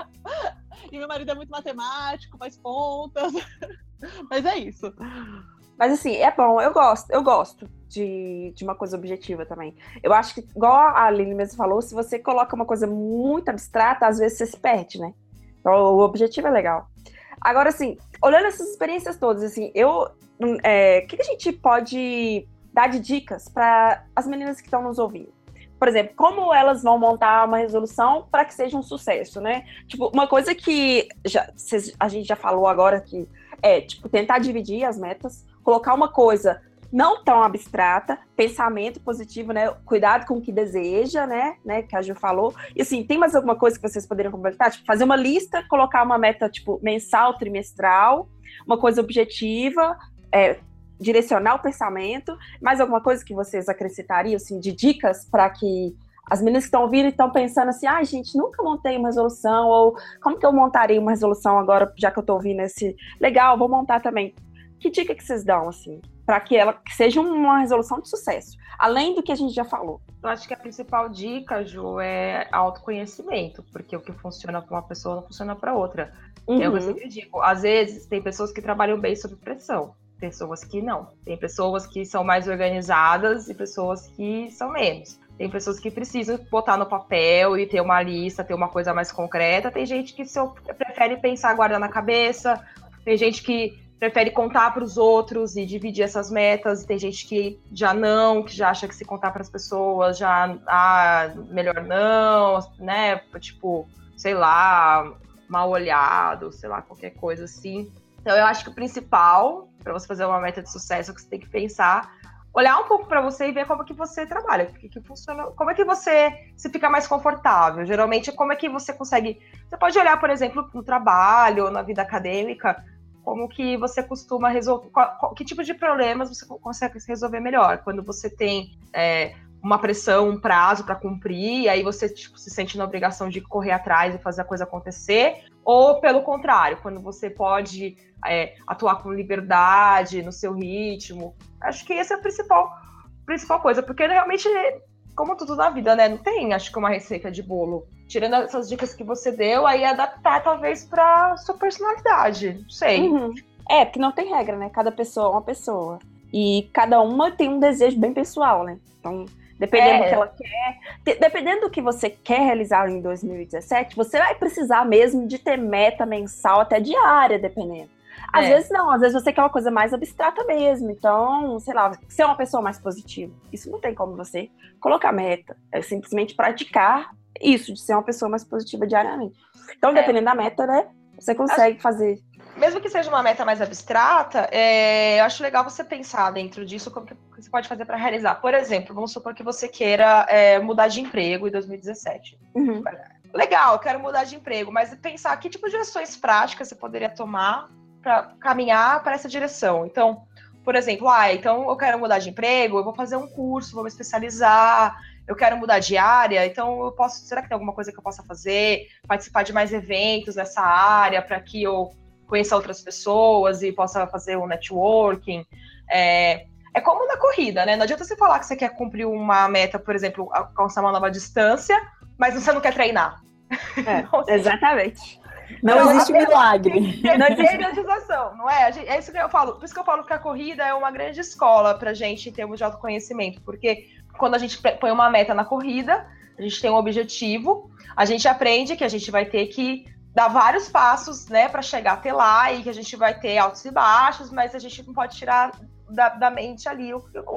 [SPEAKER 5] *laughs* e meu marido é muito matemático, faz contas. *laughs* Mas é isso.
[SPEAKER 2] Mas assim, é bom, eu gosto, eu gosto de, de uma coisa objetiva também. Eu acho que, igual a Aline mesmo falou, se você coloca uma coisa muito abstrata, às vezes você se perde, né? Então, o objetivo é legal. Agora, assim, olhando essas experiências todas, assim, eu. Hum, é, o que, que a gente pode dar de dicas para as meninas que estão nos ouvindo? Por exemplo, como elas vão montar uma resolução para que seja um sucesso, né? Tipo, uma coisa que já, a gente já falou agora que é, tipo, tentar dividir as metas, colocar uma coisa não tão abstrata, pensamento positivo, né? Cuidado com o que deseja, né? né? Que a Ju falou. E assim, tem mais alguma coisa que vocês poderiam completar? Tipo, fazer uma lista, colocar uma meta, tipo, mensal, trimestral, uma coisa objetiva, é, direcionar o pensamento. Mais alguma coisa que vocês acrescentariam, assim, de dicas para que as meninas que estão ouvindo estão pensando assim, ai, ah, gente, nunca montei uma resolução, ou como que eu montaria uma resolução agora, já que eu estou ouvindo esse. Legal, vou montar também. Que dica que vocês dão, assim? para que ela seja uma resolução de sucesso, além do que a gente já falou.
[SPEAKER 4] Eu acho que a principal dica, Ju, é autoconhecimento, porque o que funciona para uma pessoa não funciona para outra. Uhum. É o que eu sempre digo. Às vezes, tem pessoas que trabalham bem sob pressão, pessoas que não. Tem pessoas que são mais organizadas e pessoas que são menos. Tem pessoas que precisam botar no papel e ter uma lista, ter uma coisa mais concreta. Tem gente que prefere pensar, guardar na cabeça. Tem gente que prefere contar para os outros e dividir essas metas. Tem gente que já não, que já acha que se contar para as pessoas já ah, melhor não, né? Tipo, sei lá, mal olhado, sei lá, qualquer coisa assim. Então eu acho que o principal para você fazer uma meta de sucesso é que você tem que pensar, olhar um pouco para você e ver como é que você trabalha, que, que funciona, como é que você se fica mais confortável. Geralmente, como é que você consegue. Você pode olhar, por exemplo, no trabalho ou na vida acadêmica, como que você costuma resolver, que tipo de problemas você consegue resolver melhor? Quando você tem é, uma pressão, um prazo para cumprir, e aí você tipo, se sente na obrigação de correr atrás e fazer a coisa acontecer, ou pelo contrário, quando você pode é, atuar com liberdade, no seu ritmo. Acho que essa é a principal, principal coisa, porque realmente, como tudo na vida, né? Não tem, acho que, uma receita de bolo tirando essas dicas que você deu, aí adaptar talvez para sua personalidade. Não sei.
[SPEAKER 2] Uhum. É, porque não tem regra, né? Cada pessoa é uma pessoa. E cada uma tem um desejo bem pessoal, né? Então, dependendo é. do que ela quer, dependendo do que você quer realizar em 2017, você vai precisar mesmo de ter meta mensal até diária, dependendo. Às é. vezes não, às vezes você quer uma coisa mais abstrata mesmo. Então, sei lá, ser uma pessoa mais positiva. Isso não tem como você colocar meta. É simplesmente praticar isso, de ser uma pessoa mais positiva diariamente. Então, é. dependendo é. da meta, né, você consegue acho, fazer.
[SPEAKER 4] Mesmo que seja uma meta mais abstrata, é, eu acho legal você pensar dentro disso como que você pode fazer para realizar. Por exemplo, vamos supor que você queira é, mudar de emprego em 2017. Uhum. Legal, quero mudar de emprego, mas pensar que tipo de ações práticas você poderia tomar para caminhar para essa direção. Então, por exemplo, ah, então eu quero mudar de emprego, eu vou fazer um curso, vou me especializar, eu quero mudar de área, então eu posso, será que tem alguma coisa que eu possa fazer? Participar de mais eventos nessa área para que eu conheça outras pessoas e possa fazer um networking. É, é como na corrida, né? Não adianta você falar que você quer cumprir uma meta, por exemplo, alcançar uma nova distância, mas você não quer treinar.
[SPEAKER 2] É, *laughs* então, assim, exatamente.
[SPEAKER 3] Não, não existe milagre.
[SPEAKER 4] Não existe periodização, não é? é isso que eu falo. Por isso que eu falo que a corrida é uma grande escola para gente em termos de autoconhecimento, porque quando a gente põe uma meta na corrida, a gente tem um objetivo, a gente aprende que a gente vai ter que dar vários passos, né, para chegar até lá e que a gente vai ter altos e baixos, mas a gente não pode tirar da, da mente ali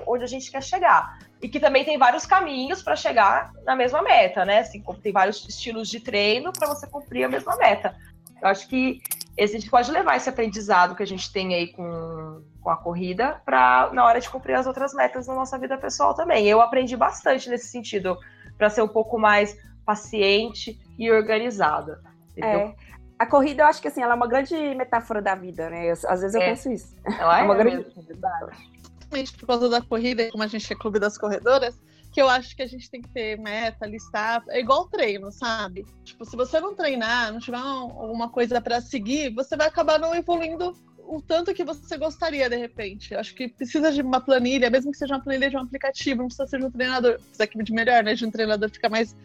[SPEAKER 4] onde a gente quer chegar. E que também tem vários caminhos para chegar na mesma meta, né? Assim, tem vários estilos de treino para você cumprir a mesma meta. Eu acho que a gente pode levar esse aprendizado que a gente tem aí com, com a corrida para na hora de cumprir as outras metas na nossa vida pessoal também. Eu aprendi bastante nesse sentido, para ser um pouco mais paciente e organizada.
[SPEAKER 2] É. A corrida, eu acho que assim, ela é uma grande metáfora da vida, né? Às vezes eu é. penso isso.
[SPEAKER 4] Ela é, é uma grande
[SPEAKER 5] Por causa da corrida, como a gente é clube das corredoras, que eu acho que a gente tem que ter meta, listar. É igual treino, sabe? Tipo, se você não treinar, não tiver alguma coisa para seguir, você vai acabar não evoluindo o tanto que você gostaria, de repente. Acho que precisa de uma planilha, mesmo que seja uma planilha de um aplicativo, não precisa ser de um treinador, precisa de melhor, né? De um treinador ficar mais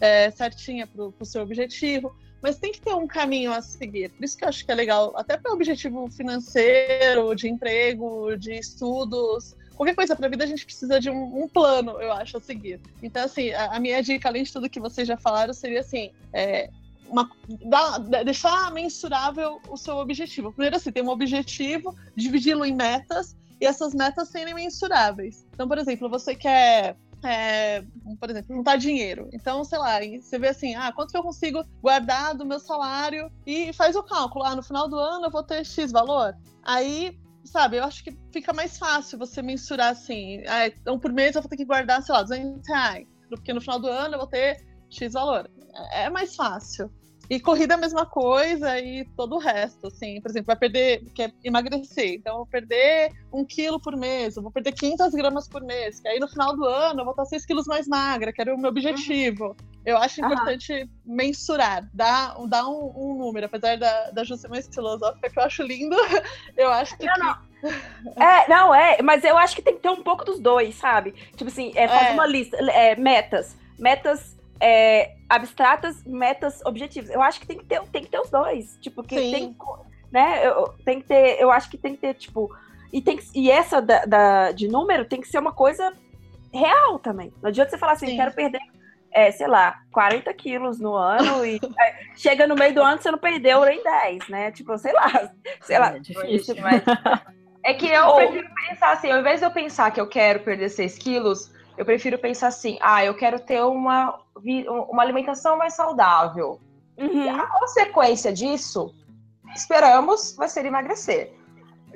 [SPEAKER 5] é, certinha para o seu objetivo. Mas tem que ter um caminho a seguir. Por isso que eu acho que é legal, até para objetivo financeiro, de emprego, de estudos, qualquer coisa para a vida a gente precisa de um, um, plano, eu acho, a seguir. Então, assim, a, a, minha dica, além de tudo que vocês já falaram, seria assim: é, uma, deixar mensurável o seu objetivo. Primeiro, assim, ter um objetivo, dividi-lo em metas e essas metas serem mensuráveis. Então, por exemplo, você quer é, por exemplo, juntar dinheiro. Então, sei lá, você vê assim, ah, quanto que eu consigo guardar do meu salário e faz o cálculo. Ah, no final do ano eu vou ter X valor. Aí, sabe, eu acho que fica mais fácil você mensurar assim, ah, então por mês eu vou ter que guardar, sei lá, 200 reais. Porque no final do ano eu vou ter X valor. É mais fácil. E corrida é a mesma coisa e todo o resto, assim, por exemplo, vai perder, quer emagrecer, então vou perder um quilo por mês, vou perder 500 gramas por mês, que aí no final do ano eu vou estar 6 quilos mais magra, que era o meu objetivo. Eu acho importante uhum. mensurar, dar, dar um, um, número, apesar da, da ser mais filosófica, que eu acho lindo, *laughs* eu acho que...
[SPEAKER 2] Não, não. É, não, é, mas eu acho que tem que ter um pouco dos dois, sabe? Tipo assim, é, faz é. uma lista, é, metas, metas é, abstratas, metas, objetivos. Eu acho que tem que ter, tem que ter os dois. Tipo, que Sim. tem, né? Eu, tem que ter, eu acho que tem que ter, tipo. E, tem que, e essa da, da de número tem que ser uma coisa real também. Não adianta você falar assim, Sim. quero perder, é, sei lá, 40 quilos no ano e *laughs* é, chega no meio do ano você não perdeu nem 10, né? Tipo, sei lá, *laughs* sei lá. É difícil, mas...
[SPEAKER 4] É que eu *laughs* Ou... prefiro pensar assim, ao invés de eu pensar que eu quero perder 6 quilos, eu prefiro pensar assim, ah, eu quero ter uma, uma alimentação mais saudável. Uhum. E a consequência disso, esperamos, vai ser emagrecer.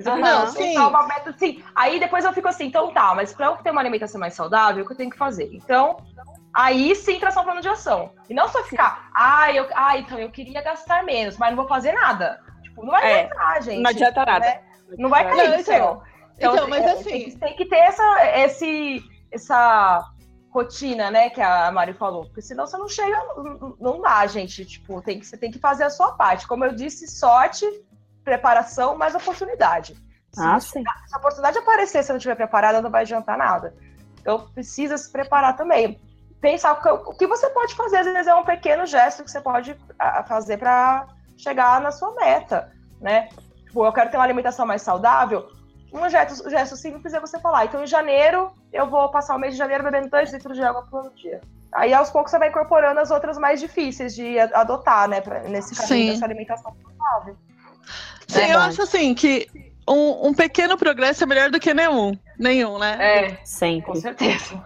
[SPEAKER 4] Uhum, não, sim. Uma meta, assim. Aí depois eu fico assim, então tá, mas para eu ter uma alimentação mais saudável, o que eu tenho que fazer? Então, aí sim traçar um plano de ação. E não só ficar, ah, eu, ah, então eu queria gastar menos, mas não vou fazer nada. Tipo, não vai é, adiantar, gente.
[SPEAKER 2] Não adianta nada.
[SPEAKER 4] Né? Não vai cair do céu. Então, então, mas é, assim. Tem que, tem que ter essa, esse essa rotina, né, que a Mari falou, porque senão você não chega, não, não dá, gente, tipo, tem que, você tem que fazer a sua parte. Como eu disse, sorte, preparação, mais oportunidade. Se, ah, sim. se a oportunidade aparecer, se não estiver preparada, não vai adiantar nada. Então, precisa se preparar também. Pensar o que você pode fazer, às vezes é um pequeno gesto que você pode fazer para chegar na sua meta, né? Tipo, eu quero ter uma alimentação mais saudável, um gesto, gesto simples é você falar, então em janeiro eu vou passar o mês de janeiro bebendo 2 litros de água por dia. Aí aos poucos você vai incorporando as outras mais difíceis de adotar, né, pra, nesse caminho Sim. dessa alimentação saudável.
[SPEAKER 5] Sim, é eu acho assim que um, um, pequeno progresso é melhor do que nenhum. Nenhum, né?
[SPEAKER 4] É, sempre. Com certeza.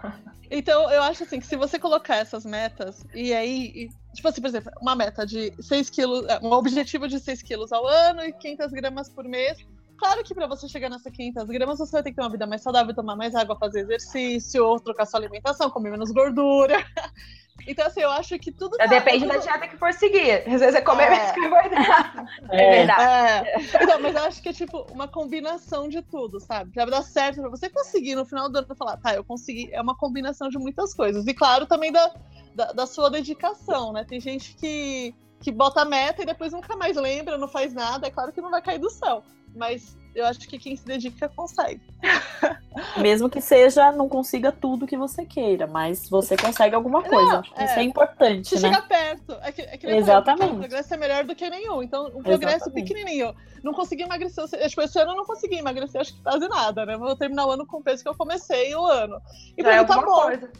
[SPEAKER 5] Então, eu acho assim que se você colocar essas metas, e aí, e, tipo assim, por exemplo, uma meta de 6 quilos, é, um objetivo de 6 quilos ao ano e 500 gramas por mês, Claro que para você chegar nessa 500 gramas, você vai ter que ter uma vida mais saudável, tomar mais água, fazer exercício, ou trocar sua alimentação, comer menos gordura. *laughs* Então, assim, eu acho que tudo.
[SPEAKER 4] Tá, Depende tudo... da dieta que for seguir. Às vezes é comer é. menos *laughs* carboidrato. É, é verdade.
[SPEAKER 5] É. Então, mas eu acho que é tipo uma combinação de tudo, sabe? Pra dar certo, pra você conseguir no final do ano falar, tá, eu consegui. É uma combinação de muitas coisas. E claro, também da, da, da sua dedicação, né? Tem gente que, que bota a meta e depois nunca mais lembra, não faz nada. É claro que não vai cair do céu mas eu acho que quem se dedica consegue. *laughs*
[SPEAKER 3] Mesmo que seja, não consiga tudo que você queira, mas você consegue alguma coisa. Não, é, Isso é importante,
[SPEAKER 5] né?
[SPEAKER 3] Chega
[SPEAKER 5] perto. É que, é que
[SPEAKER 3] Exatamente.
[SPEAKER 5] O progresso é melhor do que nenhum. Então, um progresso Exatamente. pequenininho. Não consegui emagrecer. Tipo, esse ano eu não consegui emagrecer, acho que quase nada, né? Vou terminar o ano com o peso que eu comecei o ano. E pra é mim tá bom. Coisa.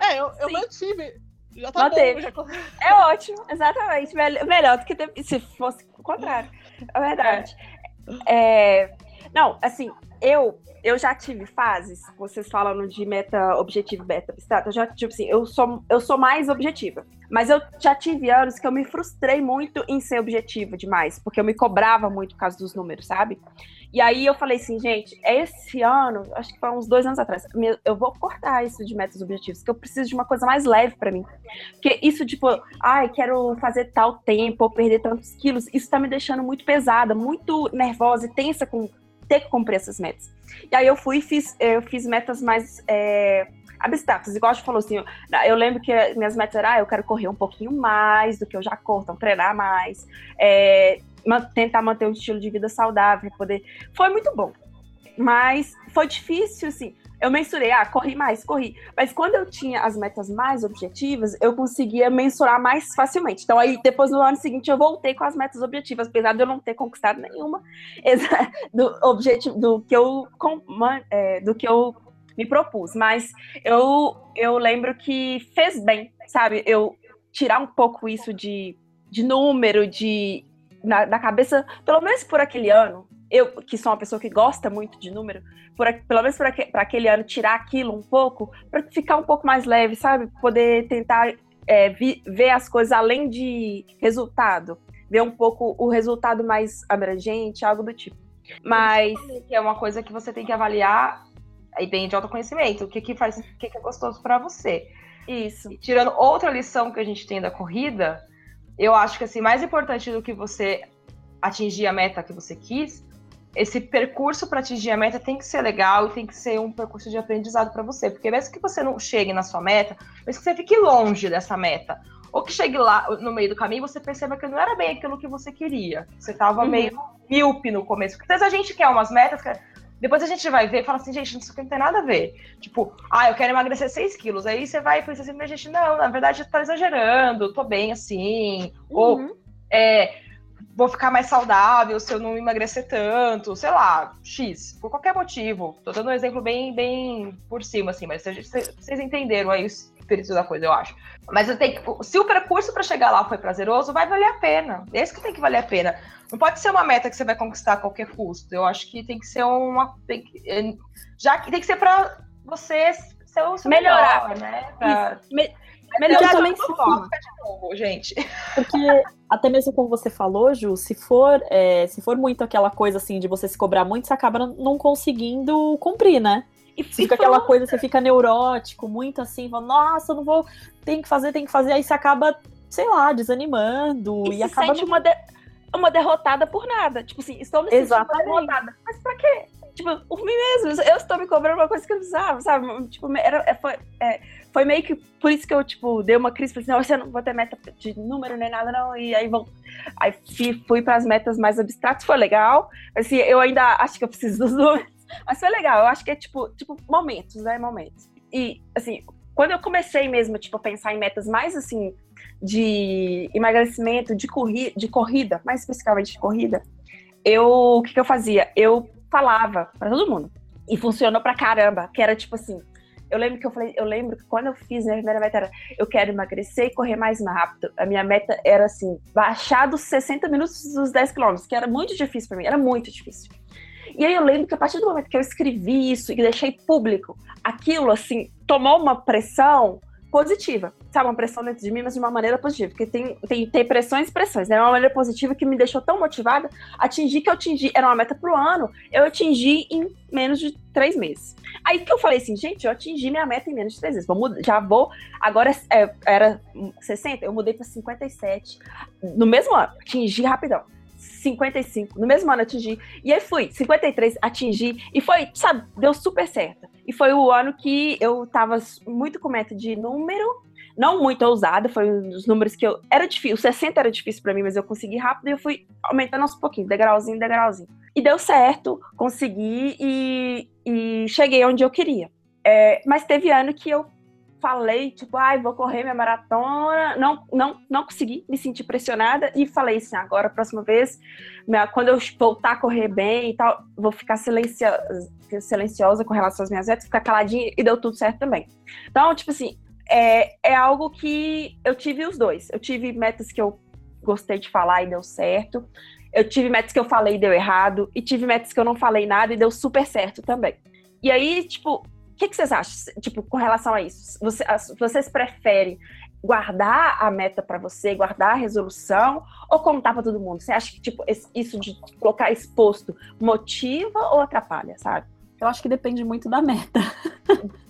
[SPEAKER 5] É, eu, eu mantive. Já tá Manteve. bom. Já...
[SPEAKER 2] É ótimo, exatamente. Melhor do que ter... se fosse o contrário. É verdade. É. É, não, assim, eu eu já tive fases, vocês falando de meta objetivo, meta abstrata, eu já tipo assim, eu sou eu sou mais objetiva, mas eu já tive anos que eu me frustrei muito em ser objetiva demais, porque eu me cobrava muito por causa dos números, sabe? E aí eu falei assim, gente, esse ano, acho que foi uns dois anos atrás, eu vou cortar isso de metas objetivos, que eu preciso de uma coisa mais leve para mim. Porque isso, tipo, ai, quero fazer tal tempo, ou perder tantos quilos, isso tá me deixando muito pesada, muito nervosa e tensa com ter que cumprir essas metas. E aí eu fui e fiz, eu fiz metas mais é, abstratas. Igual a gente falou assim, eu, eu lembro que minhas metas eram, ah, eu quero correr um pouquinho mais do que eu já corro, então treinar mais, é, tentar manter um estilo de vida saudável, poder. Foi muito bom. Mas foi difícil, assim. Eu mensurei, ah, corri mais, corri. Mas quando eu tinha as metas mais objetivas, eu conseguia mensurar mais facilmente. Então, aí, depois no ano seguinte, eu voltei com as metas objetivas, apesar de eu não ter conquistado nenhuma *laughs* do objetivo do que eu, é, do que eu me propus. Mas eu, eu lembro que fez bem, sabe? Eu tirar um pouco isso de, de número, de na, da cabeça, pelo menos por aquele ano, eu, que sou uma pessoa que gosta muito de número, por, pelo menos para aquele ano, tirar aquilo um pouco, para ficar um pouco mais leve, sabe? Poder tentar é, vi, ver as coisas além de resultado, ver um pouco o resultado mais abrangente, algo do tipo. Mas.
[SPEAKER 4] Que é uma coisa que você tem que avaliar aí bem de autoconhecimento, o que, que faz, o que, que é gostoso para você.
[SPEAKER 2] Isso.
[SPEAKER 4] E, tirando outra lição que a gente tem da corrida, eu acho que assim, mais importante do que você atingir a meta que você quis, esse percurso para atingir a meta tem que ser legal e tem que ser um percurso de aprendizado para você, porque mesmo que você não chegue na sua meta, mesmo que você fique longe dessa meta, ou que chegue lá no meio do caminho, você perceba que não era bem aquilo que você queria. Você estava uhum. meio míope no começo. Porque às vezes a gente quer umas metas que depois a gente vai ver e fala assim, gente, isso aqui não tem nada a ver. Tipo, ah, eu quero emagrecer 6 quilos. Aí você vai e pensa assim, mas gente, não, na verdade tô exagerando, tô bem assim. Uhum. Ou, é, vou ficar mais saudável se eu não emagrecer tanto, sei lá, X, por qualquer motivo. Tô dando um exemplo bem, bem por cima, assim, mas vocês entenderam aí o espírito da coisa, eu acho. Mas eu tenho, se o percurso para chegar lá foi prazeroso, vai valer a pena. Esse que tem que valer a pena. Não pode ser uma meta que você vai conquistar a qualquer custo. Eu acho que tem que ser uma. Tem que, é, já que tem que ser para você ser o seu
[SPEAKER 2] melhorar,
[SPEAKER 4] melhor, né? Pra,
[SPEAKER 3] Me, melhorar também
[SPEAKER 4] se for. De novo, gente.
[SPEAKER 3] Porque até mesmo como você falou, Ju, se for, é, se for muito aquela coisa assim de você se cobrar muito, você acaba não conseguindo cumprir, né? E fica aquela coisa, você fica neurótico, muito assim, fala, nossa, eu não vou, tem que fazer, tem que fazer, aí você acaba, sei lá, desanimando
[SPEAKER 2] e,
[SPEAKER 3] e acaba.
[SPEAKER 2] Sente uma, de, uma derrotada por nada. Tipo assim, estou me sentindo
[SPEAKER 3] Exatamente.
[SPEAKER 2] derrotada. Mas pra quê? Tipo, por mim mesmo, eu estou me cobrando uma coisa que eu precisava, sabe? Tipo, era, é, foi, é, foi meio que por isso que eu, tipo, dei uma crise, falei assim, não, você não vou ter meta de número nem nada, não. E aí, vou, aí fui para as metas mais abstratas, foi legal. Assim, eu ainda acho que eu preciso dos números, mas foi legal. Eu acho que é, tipo, tipo momentos, né? Momentos. E, assim, quando eu comecei mesmo, tipo, a pensar em metas mais, assim, de emagrecimento, de, corri de corrida, mais especificamente de corrida, eu, o que, que eu fazia? Eu falava para todo mundo. E funcionou pra caramba, que era tipo assim, eu lembro que eu falei, eu lembro que quando eu fiz minha primeira meta era eu quero emagrecer e correr mais rápido. A minha meta era assim, baixar dos 60 minutos dos 10 quilômetros, que era muito difícil para mim, era muito difícil. E aí eu lembro que a partir do momento que eu escrevi isso e deixei público, aquilo assim tomou uma pressão positiva, sabe? Uma pressão dentro de mim, mas de uma maneira positiva. Porque tem, tem, tem pressões e pressões, né? Uma maneira positiva que me deixou tão motivada. Atingir que eu atingi, era uma meta pro ano, eu atingi em menos de três meses. Aí que eu falei assim, gente, eu atingi minha meta em menos de três meses. Vou mudar, já vou. Agora é, era 60, eu mudei para 57. No mesmo ano, atingi rapidão. 55. No mesmo ano atingi. E aí fui, 53, atingi. E foi, sabe, deu super certo. E foi o ano que eu tava muito com meta de número, não muito ousada, foi um dos números que eu. Era difícil, o 60 era difícil para mim, mas eu consegui rápido e eu fui aumentando aos pouquinhos, degrauzinho, degrauzinho. E deu certo, consegui e, e cheguei onde eu queria. É, mas teve ano que eu falei, tipo, ai, vou correr minha maratona, não, não, não consegui me sentir pressionada e falei assim, agora, próxima vez, minha, quando eu voltar a correr bem e tal, vou ficar silenciosa, silenciosa com relação às minhas metas, ficar caladinha e deu tudo certo também. Então, tipo assim, é, é algo que eu tive os dois. Eu tive metas que eu gostei de falar e deu certo. Eu tive metas que eu falei e deu errado. E tive metas que eu não falei nada e deu super certo também. E aí, tipo, que, que vocês acham, tipo, com relação a isso? Você, vocês preferem guardar a meta para você, guardar a resolução, ou contar para todo mundo? Você acha que, tipo, isso de colocar exposto motiva ou atrapalha, sabe?
[SPEAKER 3] Eu acho que depende muito da meta. *laughs*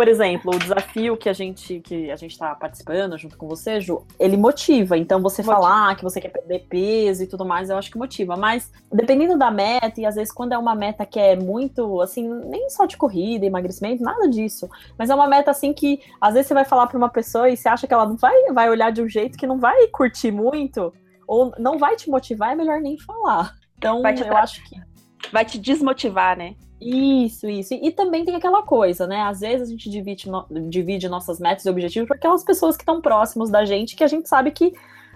[SPEAKER 3] por exemplo, o desafio que a gente que a gente está participando junto com você, Ju, ele motiva. Então você motiva. falar que você quer perder peso e tudo mais, eu acho que motiva. Mas dependendo da meta e às vezes quando é uma meta que é muito assim, nem só de corrida, emagrecimento, nada disso, mas é uma meta assim que às vezes você vai falar para uma pessoa e você acha que ela não vai vai olhar de um jeito que não vai curtir muito ou não vai te motivar, é melhor nem falar. Então, eu acho que
[SPEAKER 2] vai te desmotivar, né?
[SPEAKER 3] Isso, isso. E, também tem aquela coisa, né? Às vezes a gente divide, no, divide nossas metas e objetivos para aquelas pessoas que estão próximos da gente, que a gente sabe que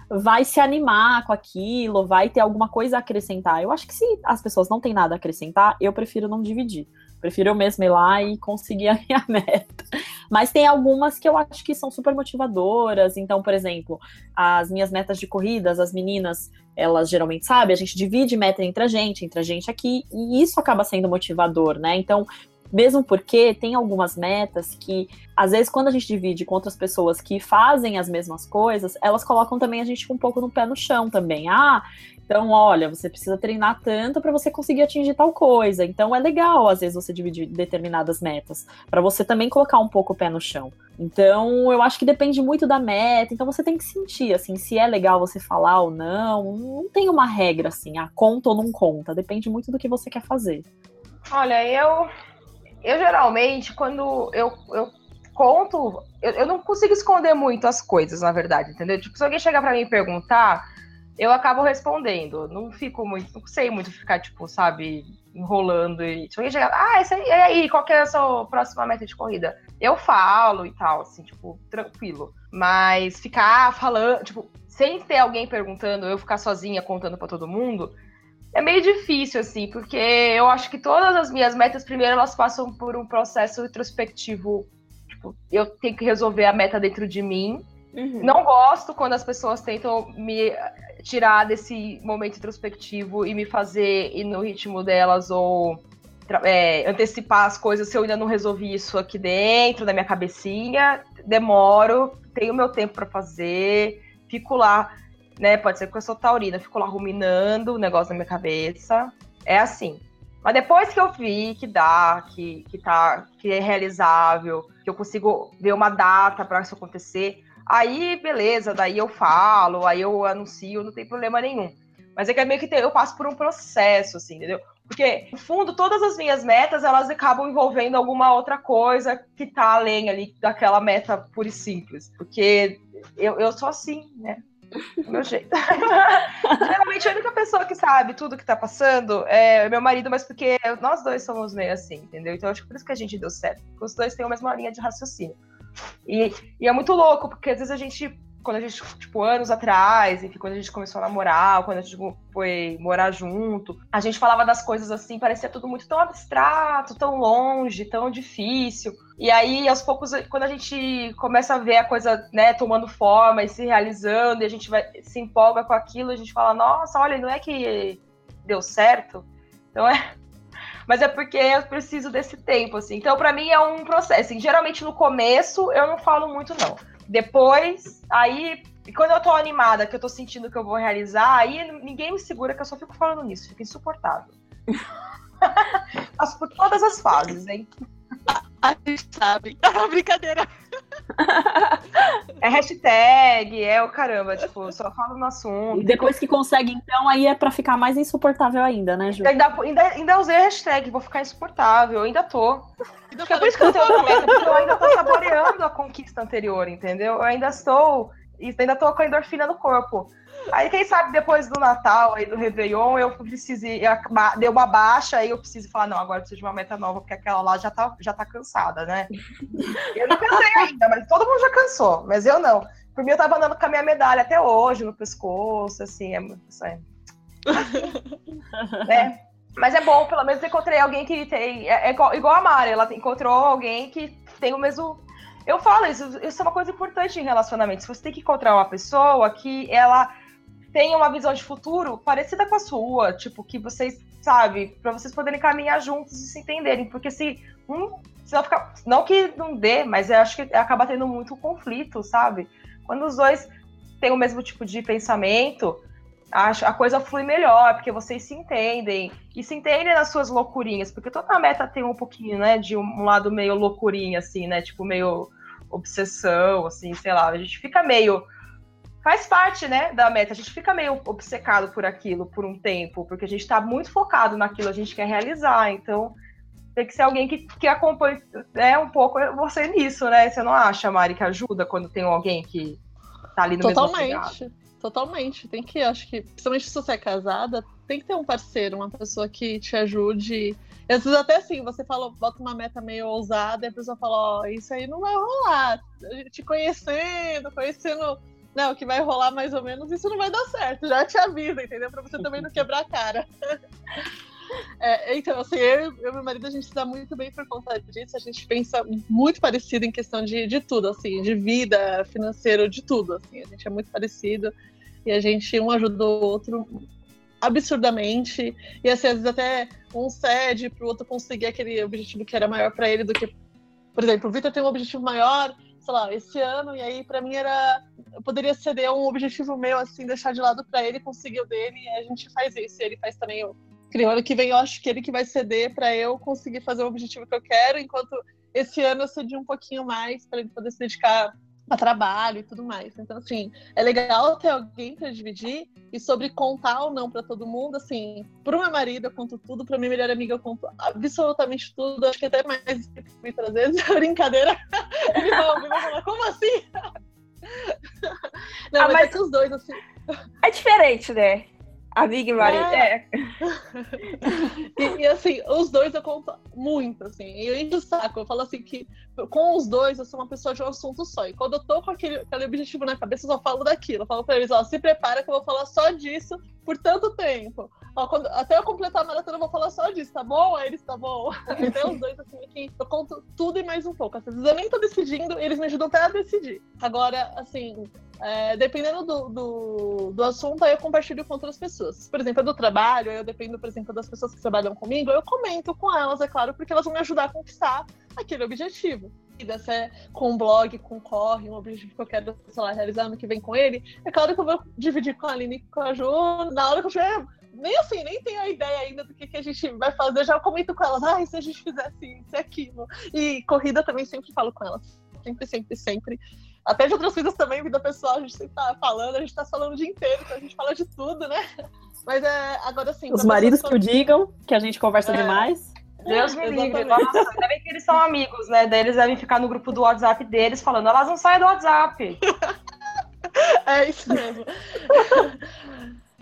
[SPEAKER 3] vai se animar com aquilo, vai ter alguma coisa a acrescentar. Eu acho que se as pessoas não têm nada a acrescentar, eu prefiro não dividir. Prefiro eu mesma ir lá e conseguir a minha *laughs* meta. Mas tem algumas que eu acho que são super motivadoras. Então, por exemplo, as minhas metas de corridas, as meninas, elas geralmente sabem, a gente divide meta entre a gente, entre a gente aqui, e isso acaba sendo motivador, né? Então, mesmo porque tem algumas metas que, às vezes, quando a gente divide com outras pessoas que fazem as mesmas coisas, elas colocam também a gente um pouco no pé no chão também. Ah, então, olha, você precisa treinar tanto para você conseguir atingir tal coisa. Então, é legal, às vezes, você dividir determinadas metas, para você também colocar um pouco o pé no chão. Então, eu acho que depende muito da meta. Então, você tem que sentir, assim, se é legal você falar ou não. Não tem uma regra, assim, ah, conta ou não conta. Depende muito do que você quer fazer.
[SPEAKER 4] Olha, eu. Eu geralmente, quando eu, eu conto, eu, eu não consigo esconder muito as coisas, na verdade, entendeu? Tipo, se alguém chegar para mim e perguntar eu acabo respondendo. Não fico muito, não sei muito ficar, tipo, sabe, enrolando e. Se alguém chegar, ah, esse aí, e aí, qual que é a sua próxima meta de corrida? Eu falo e tal, assim, tipo, tranquilo. Mas ficar falando, tipo, sem ter alguém perguntando, eu ficar sozinha contando para todo mundo, é meio difícil, assim, porque eu acho que todas as minhas metas, primeiro, elas passam por um processo introspectivo. Tipo, eu tenho que resolver a meta dentro de mim. Uhum. Não gosto quando as pessoas tentam me tirar desse momento introspectivo e me fazer ir no ritmo delas ou é, antecipar as coisas se eu ainda não resolvi isso aqui dentro da minha cabecinha. Demoro, tenho meu tempo para fazer, fico lá, né? Pode ser porque eu sou taurina, fico lá ruminando o negócio na minha cabeça. É assim. Mas depois que eu vi que dá, que, que, tá, que é realizável, que eu consigo ver uma data para isso acontecer, Aí, beleza, daí eu falo, aí eu anuncio, não tem problema nenhum. Mas é que é meio que eu passo por um processo, assim, entendeu? Porque, no fundo, todas as minhas metas, elas acabam envolvendo alguma outra coisa que tá além ali daquela meta pura e simples. Porque eu, eu sou assim, né? Do meu jeito. *laughs* Geralmente, a única pessoa que sabe tudo que tá passando é meu marido, mas porque nós dois somos meio assim, entendeu? Então, acho que por isso que a gente deu certo. Porque os dois têm a mesma linha de raciocínio. E, e, é muito louco, porque às vezes a gente, quando a gente, tipo, anos atrás, enfim, quando a gente começou a namorar, quando a gente foi morar junto, a gente falava das coisas assim, parecia tudo muito tão abstrato, tão longe, tão difícil. E aí, aos poucos, quando a gente começa a ver a coisa, né, tomando forma e se realizando, e a gente vai, se empolga com aquilo, a gente fala, nossa, olha, não é que deu certo? Então é, mas é porque eu preciso desse tempo, assim. Então, para mim, é um processo. Assim, geralmente, no começo, eu não falo muito, não. Depois, aí, quando eu tô animada, que eu tô sentindo que eu vou realizar, aí ninguém me segura, que eu só fico falando nisso, fica insuportável. *laughs* Passo por todas as fases, hein?
[SPEAKER 5] A gente sabe. *laughs* Brincadeira.
[SPEAKER 4] É hashtag, é o caramba, tipo, só falo no assunto.
[SPEAKER 3] E depois que consegue, então, aí é pra ficar mais insuportável ainda, né, Ju?
[SPEAKER 4] Ainda, ainda, ainda usei a hashtag, vou ficar insuportável, ainda tô. Acho que é por isso que eu tenho outra meta, porque eu ainda tô saboreando a conquista anterior, entendeu? Eu ainda estou, ainda tô com a endorfina no corpo. Aí, quem sabe, depois do Natal, aí do Réveillon, eu precise, deu uma baixa, aí eu preciso falar, não, agora eu preciso de uma meta nova, porque aquela lá já tá, já tá cansada, né? *laughs* Eu não cansei ainda, mas todo mundo já cansou, mas eu não. Por mim, eu tava andando com a minha medalha até hoje, no pescoço, assim, é muito... Assim, *laughs* né? Mas é bom, pelo menos encontrei alguém que tem. É, é igual, igual, a Mari, ela encontrou alguém que tem o mesmo. Eu falo isso, isso é uma coisa importante em relacionamentos. Você tem que encontrar uma pessoa que ela tenha uma visão de futuro parecida com a sua, tipo, que vocês, sabe, para vocês poderem caminhar juntos e se entenderem, porque se um, se não ficar, não que não dê, mas eu acho que acaba tendo muito conflito, sabe? Quando os dois têm o mesmo tipo de pensamento, a coisa flui melhor, porque vocês se entendem, e se entendem nas suas loucurinhas, porque toda meta tem um pouquinho, né, de um, lado meio loucurinha, assim, né, tipo, meio obsessão, assim, sei lá, a gente fica meio faz parte, né, da meta. A gente fica meio obcecado por aquilo por um tempo, porque a gente está muito focado naquilo, a gente quer realizar. Então, tem que ser alguém que, que acompanhe né, um pouco você nisso, né? Você não acha, Mari, que ajuda quando tem alguém que tá ali no
[SPEAKER 5] Totalmente.
[SPEAKER 4] mesmo Totalmente.
[SPEAKER 5] Totalmente. Tem que, acho que, principalmente se você é casada, tem que ter um parceiro, uma pessoa que te ajude. Às vezes até assim, você fala, bota uma meta meio ousada e a pessoa fala, ó, oh, isso aí não vai rolar. Te conhecendo, conhecendo não, que vai rolar mais ou menos, isso não vai dar certo. Já te aviso, entendeu? Pra você também não quebrar a cara. *laughs* É, então, assim, eu, eu e meu marido, a gente se dá muito bem por conta disso. A gente pensa muito parecido em questão de, de tudo, assim, de vida, financeiro, de tudo, assim. A gente é muito parecido e a gente um ajuda o outro absurdamente. E, assim, às vezes até um cede pro outro conseguir aquele objetivo que era maior para ele do que... Por exemplo, o Victor tem um objetivo maior sei lá, esse ano, e aí para mim era. Eu poderia ceder um objetivo meu, assim, deixar de lado para ele, conseguir o dele, e a gente faz isso. Ele faz também o. O ano que vem eu acho que ele que vai ceder para eu conseguir fazer o objetivo que eu quero, enquanto esse ano eu cedi um pouquinho mais para ele poder se dedicar a trabalho e tudo mais. Então, assim, é legal ter alguém para dividir e sobre contar ou não para todo mundo, assim, pro meu marido eu conto tudo, pra minha melhor amiga eu conto absolutamente tudo, acho que até mais muitas *laughs* vezes, brincadeira. Ele vai ouvir e vai falar, como assim? *laughs* Não, ah, mas, mas é os dois, assim.
[SPEAKER 2] É diferente, né? Amiga e marido. É. é. *laughs*
[SPEAKER 5] e, e, assim, os dois eu conto muito, assim. Eu encho o saco. Eu falo assim que com os dois eu sou uma pessoa de um assunto só. E quando eu tô com aquele, aquele objetivo na cabeça, eu só falo daquilo. Eu falo pra eles, ó, se prepara que eu vou falar só disso por tanto tempo. Ó, quando, até eu completar a maratona, eu vou falar só disso, tá bom? Aí eles, tá bom. *laughs* Então os dois, assim, aqui, eu conto tudo e mais um pouco. Às vezes eu nem tô decidindo, eles me ajudam até a decidir. Agora, assim, é, dependendo do, do, do, assunto, aí eu compartilho com outras pessoas. Por exemplo, é do trabalho, eu dependo, por exemplo, das pessoas que trabalham comigo, eu comento com elas, é claro, porque elas vão me ajudar a conquistar aquele objetivo. Se é com um blog, com um corre, um objetivo que eu quero, sei lá, realizar ano que vem com ele, é claro que eu vou dividir com a Aline com a Ju na hora que eu tiver nem assim, nem tenho a ideia ainda do que, que a gente vai fazer. Eu já comento com elas, ah, se a gente fizesse isso e aquilo. E corrida também sempre falo com elas. Sempre, sempre, sempre. Até de outras coisas também, vida pessoal, a gente sempre tá falando, a gente tá falando o dia inteiro, então a gente fala de tudo, né? Mas é, agora sim.
[SPEAKER 3] Os maridos que o digam, que a gente conversa é. demais.
[SPEAKER 4] Deus me livre. Nossa, ainda bem que eles são amigos, né? Daí eles devem ficar no grupo do WhatsApp deles falando, elas não saem do WhatsApp. *laughs*
[SPEAKER 5] é isso mesmo.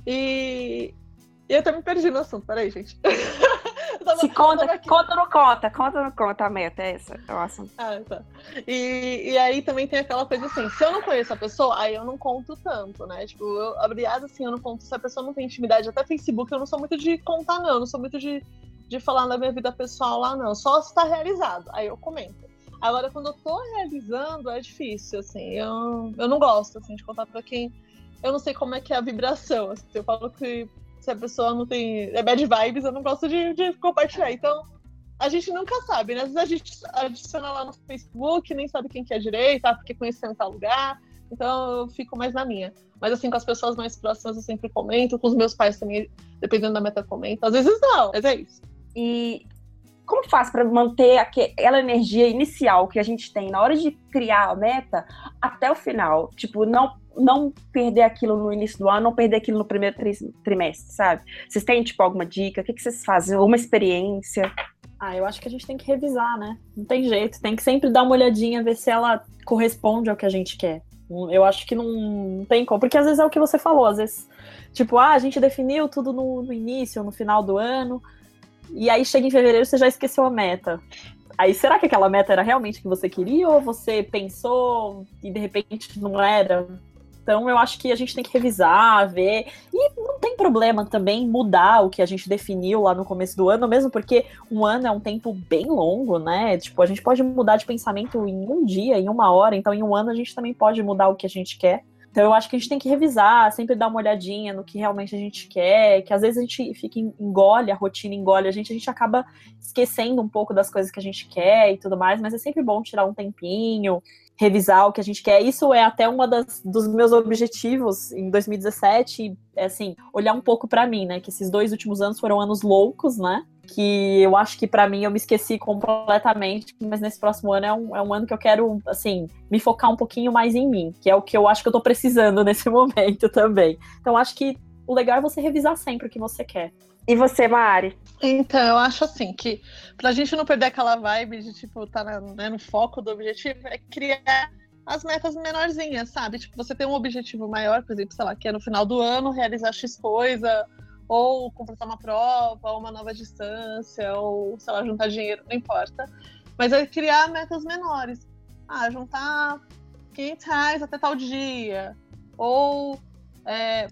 [SPEAKER 5] e, *laughs* e eu até me perdi no assunto, peraí, gente. *laughs*
[SPEAKER 2] tava, Se conta, conta no conta, conta no conta a meta, é essa, é o assunto.
[SPEAKER 5] Ah, tá. E, e aí também tem aquela coisa assim, se eu não conheço a pessoa, aí eu não conto tanto, né? Tipo, eu, assim, eu não conto se a pessoa não tem intimidade. Até Facebook eu não sou muito de contar, não. Eu não sou muito de, de falar da minha vida pessoal lá, não. Só se tá realizado, aí eu comento. Agora, quando eu tô realizando, é difícil, assim. Eu, eu não gosto, assim, de contar pra quem... Eu não sei como é que é a vibração, assim. Eu falo que se a pessoa não tem. É bad vibes, eu não gosto de, de compartilhar. Então, a gente nunca sabe, né? Às vezes a gente adiciona lá no Facebook, nem sabe quem que é direito, ah, porque conhecendo tal lugar. Então eu fico mais na minha. Mas assim, com as pessoas mais próximas eu sempre comento, com os meus pais também, dependendo da meta, comento. Às vezes não, mas é isso.
[SPEAKER 2] E como faz para manter aquela energia inicial que a gente tem na hora de criar a meta até o final? Tipo, não não perder aquilo no início do ano, não perder aquilo no primeiro trimestre, sabe? Vocês têm, tipo, alguma dica? O que, que vocês fazem? Uma experiência?
[SPEAKER 3] Ah, eu acho que a gente tem que revisar, né? Não tem jeito. Tem que sempre dar uma olhadinha, ver se ela corresponde ao que a gente quer. Eu acho que não, não tem como. Porque às vezes é o que você falou, às vezes, tipo, ah, a gente definiu tudo no, no início, no final do ano, e aí chega em fevereiro você já esqueceu a meta. Aí, será que aquela meta era realmente que você queria ou você pensou e de repente não era? Então eu acho que a gente tem que revisar, ver. E não tem problema também mudar o que a gente definiu lá no começo do ano, mesmo porque um ano é um tempo bem longo, né? Tipo, a gente pode mudar de pensamento em um dia, em uma hora, então em um ano a gente também pode mudar o que a gente quer. Então eu acho que a gente tem que revisar, sempre dar uma olhadinha no que realmente a gente quer, que às vezes a gente fica engole, a rotina engole a gente, a gente acaba esquecendo um pouco das coisas que a gente quer e tudo mais, mas é sempre bom tirar um tempinho, revisar o que a gente quer. Isso é até uma das, dos meus objetivos em 2017, é assim, olhar um pouco para mim, né? Que esses dois últimos anos foram anos loucos, né? Que eu acho que para mim eu me esqueci completamente, mas nesse próximo ano é um, é um ano que eu quero, assim, me focar um pouquinho mais em mim, que é o que eu acho que eu tô precisando *laughs* nesse momento também. Então acho que o legal é você revisar sempre o que você quer.
[SPEAKER 2] E você, Mari?
[SPEAKER 5] Então, eu acho assim que pra gente não perder aquela vibe de, tipo, tá na, né, no foco do objetivo, é criar as metas menorzinhas, sabe? Tipo, você tem um objetivo maior, por exemplo, sei lá, que é no final do ano realizar X coisa, ou completar uma prova, ou uma nova distância, ou, sei lá, juntar dinheiro, não importa. Mas é criar metas menores. Ah, juntar 500 reais até tal dia, ou é,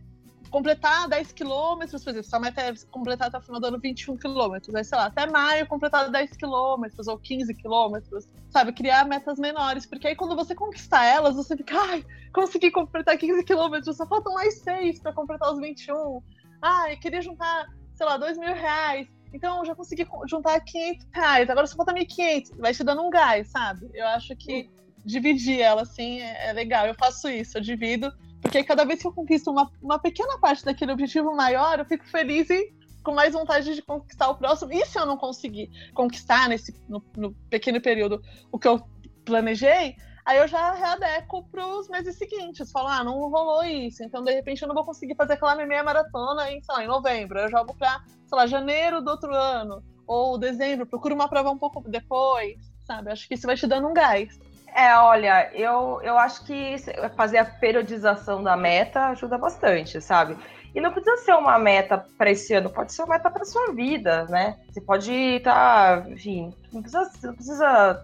[SPEAKER 5] completar 10 quilômetros, por exemplo, sua meta é completar até o final do ano 21 quilômetros, aí sei lá, até maio completar 10 quilômetros ou 15 quilômetros, sabe? Criar metas menores, porque aí quando você conquistar elas, você fica, ai, consegui completar 15 quilômetros, só faltam mais 6 para completar os 21. Ai, queria juntar, sei lá, 2 mil reais. Então, já consegui juntar 500 reais, agora só falta 1.500. Vai te dando um gás, sabe? Eu acho que dividir ela, assim, é, é legal. Eu faço isso, eu divido porque cada vez que eu conquisto uma, uma pequena parte daquele objetivo maior, eu fico feliz e com mais vontade de conquistar o próximo. E se eu não conseguir conquistar nesse no, no pequeno período o que eu planejei, aí eu já readeco para os meses seguintes. Falo, ah, não rolou isso, então de repente eu não vou conseguir fazer aquela meia maratona em, sei lá, em novembro. Eu jogo para, sei lá, janeiro do outro ano, ou dezembro, procuro uma prova um pouco depois, sabe? Acho que isso vai te dando um gás.
[SPEAKER 4] É, olha, eu, eu acho que fazer a periodização da meta ajuda bastante, sabe? E não precisa ser uma meta para esse ano, pode ser uma meta para sua vida, né? Você pode estar, tá, enfim, não precisa, não precisa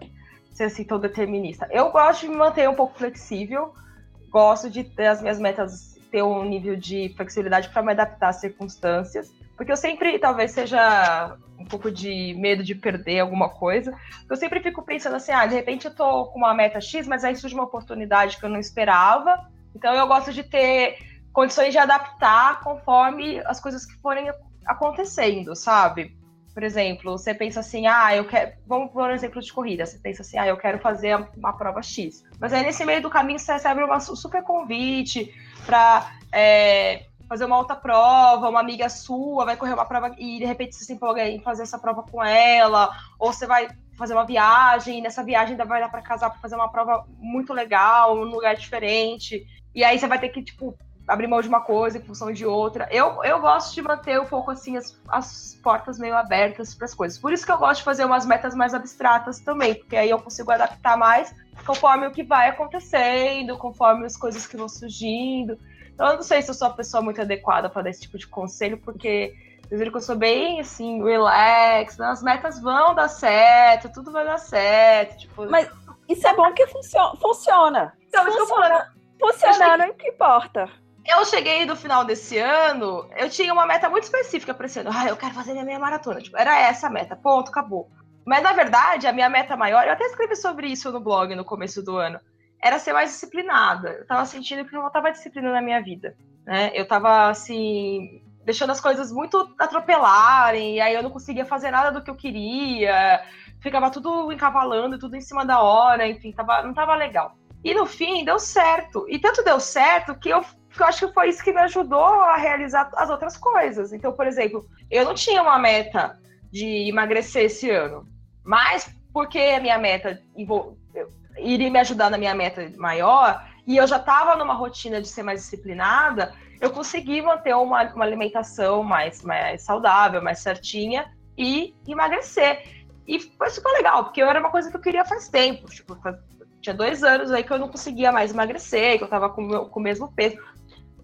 [SPEAKER 4] ser assim tão determinista. Eu gosto de me manter um pouco flexível, gosto de ter as minhas metas ter um nível de flexibilidade para me adaptar às circunstâncias, porque eu sempre talvez seja um pouco de medo de perder alguma coisa. Eu sempre fico pensando assim, ah, de repente eu tô com uma meta X, mas aí surge uma oportunidade que eu não esperava. Então eu gosto de ter condições de adaptar conforme as coisas que forem acontecendo, sabe? Por exemplo, você pensa assim, ah, eu quero. Vamos por um exemplo de corrida. Você pensa assim, ah, eu quero fazer uma prova X. Mas aí nesse meio do caminho você recebe um super convite para é, fazer uma outra prova, uma amiga sua vai correr uma prova e de repente você se empolga em fazer essa prova com ela, ou você vai fazer uma viagem, e nessa viagem ainda vai dar para casar para fazer uma prova muito legal, num lugar diferente. E aí você vai ter que, tipo, abrir mão de uma coisa em função de outra. Eu, eu gosto de manter um pouco assim as, as portas meio abertas para as coisas. Por isso que eu gosto de fazer umas metas mais abstratas também, porque aí eu consigo adaptar mais conforme o que vai acontecendo, conforme as coisas que vão surgindo. Então, eu não sei se eu sou a pessoa muito adequada para dar esse tipo de conselho, porque vocês viram que eu sou bem assim, relax, né? as metas vão dar certo, tudo vai dar certo. Tipo...
[SPEAKER 2] Mas isso é bom que funciona. funciona.
[SPEAKER 4] Então, funciona. isso que eu falando.
[SPEAKER 2] Funcionando, cheguei... que importa.
[SPEAKER 4] Eu cheguei no final desse ano, eu tinha uma meta muito específica para esse ano. Ah, eu quero fazer minha meia maratona. Tipo, era essa a meta, ponto, acabou. Mas na verdade, a minha meta maior, eu até escrevi sobre isso no blog no começo do ano era ser mais disciplinada. Eu tava sentindo que não faltava disciplina na minha vida, né? Eu tava, assim, deixando as coisas muito atropelarem, e aí eu não conseguia fazer nada do que eu queria, ficava tudo encavalando, tudo em cima da hora, enfim, tava, não tava legal. E no fim, deu certo. E tanto deu certo que eu, eu acho que foi isso que me ajudou a realizar as outras coisas. Então, por exemplo, eu não tinha uma meta de emagrecer esse ano, mas porque a minha meta iria me ajudar na minha meta maior, e eu já estava numa rotina de ser mais disciplinada, eu consegui manter uma, uma alimentação mais, mais saudável, mais certinha e emagrecer. E foi super legal, porque eu era uma coisa que eu queria faz tempo. Tipo, tinha dois anos aí que eu não conseguia mais emagrecer, que eu tava com, com o mesmo peso.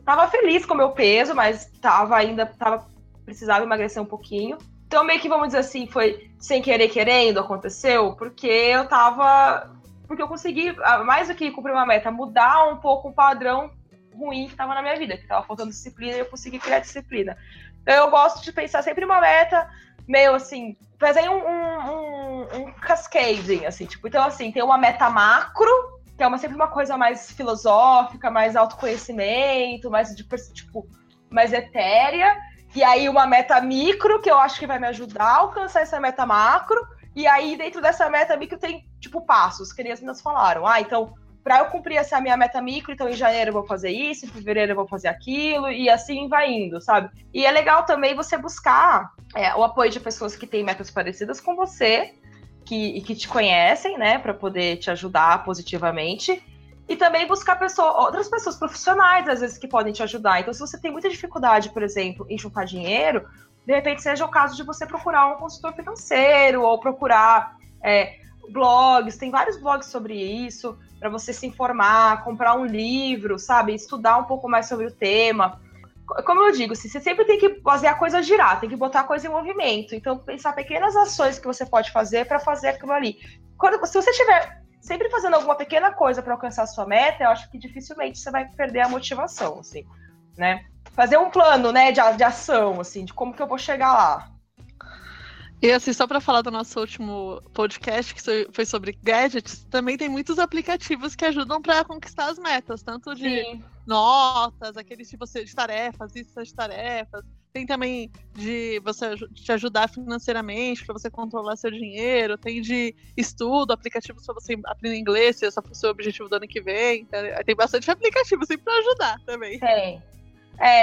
[SPEAKER 4] Tava feliz com o meu peso, mas tava ainda, tava, precisava emagrecer um pouquinho. Então, meio que, vamos dizer assim, foi sem querer querendo, aconteceu, porque eu tava porque eu consegui, mais do que cumprir uma meta, mudar um pouco o padrão ruim que estava na minha vida, que estava faltando disciplina e eu consegui criar disciplina. Então eu gosto de pensar sempre uma meta meio assim, fazer um, um, um, um cascading, assim, tipo, então assim, tem uma meta macro, que é uma, sempre uma coisa mais filosófica, mais autoconhecimento, mais tipo, mais etérea, e aí uma meta micro, que eu acho que vai me ajudar a alcançar essa meta macro, e aí, dentro dessa meta micro, tem, tipo, passos, que as meninas falaram. Ah, então, para eu cumprir essa minha meta micro, então em janeiro eu vou fazer isso, em fevereiro eu vou fazer aquilo, e assim vai indo, sabe? E é legal também você buscar é, o apoio de pessoas que têm metas parecidas com você, que, que te conhecem, né, para poder te ajudar positivamente. E também buscar pessoa, outras pessoas profissionais, às vezes, que podem te ajudar. Então, se você tem muita dificuldade, por exemplo, em juntar dinheiro, de repente seja o caso de você procurar um consultor financeiro ou procurar é, blogs, tem vários blogs sobre isso, para você se informar, comprar um livro, sabe? Estudar um pouco mais sobre o tema. Como eu digo, você sempre tem que fazer a coisa girar, tem que botar a coisa em movimento. Então, pensar pequenas ações que você pode fazer para fazer aquilo ali. Quando, se você tiver sempre fazendo alguma pequena coisa para alcançar a sua meta, eu acho que dificilmente você vai perder a motivação, assim, né? Fazer um plano, né, de, de ação, assim, de como que eu vou chegar lá.
[SPEAKER 5] E assim, só para falar do nosso último podcast, que foi sobre gadgets, também tem muitos aplicativos que ajudam para conquistar as metas, tanto de Sim. notas, aqueles de você de tarefas, listas de tarefas. Tem também de você te ajudar financeiramente, para você controlar seu dinheiro. Tem de estudo, aplicativos para você aprender inglês, se esse for o seu objetivo do ano que vem. Tem bastante aplicativo assim, para ajudar também.
[SPEAKER 4] Tem. É,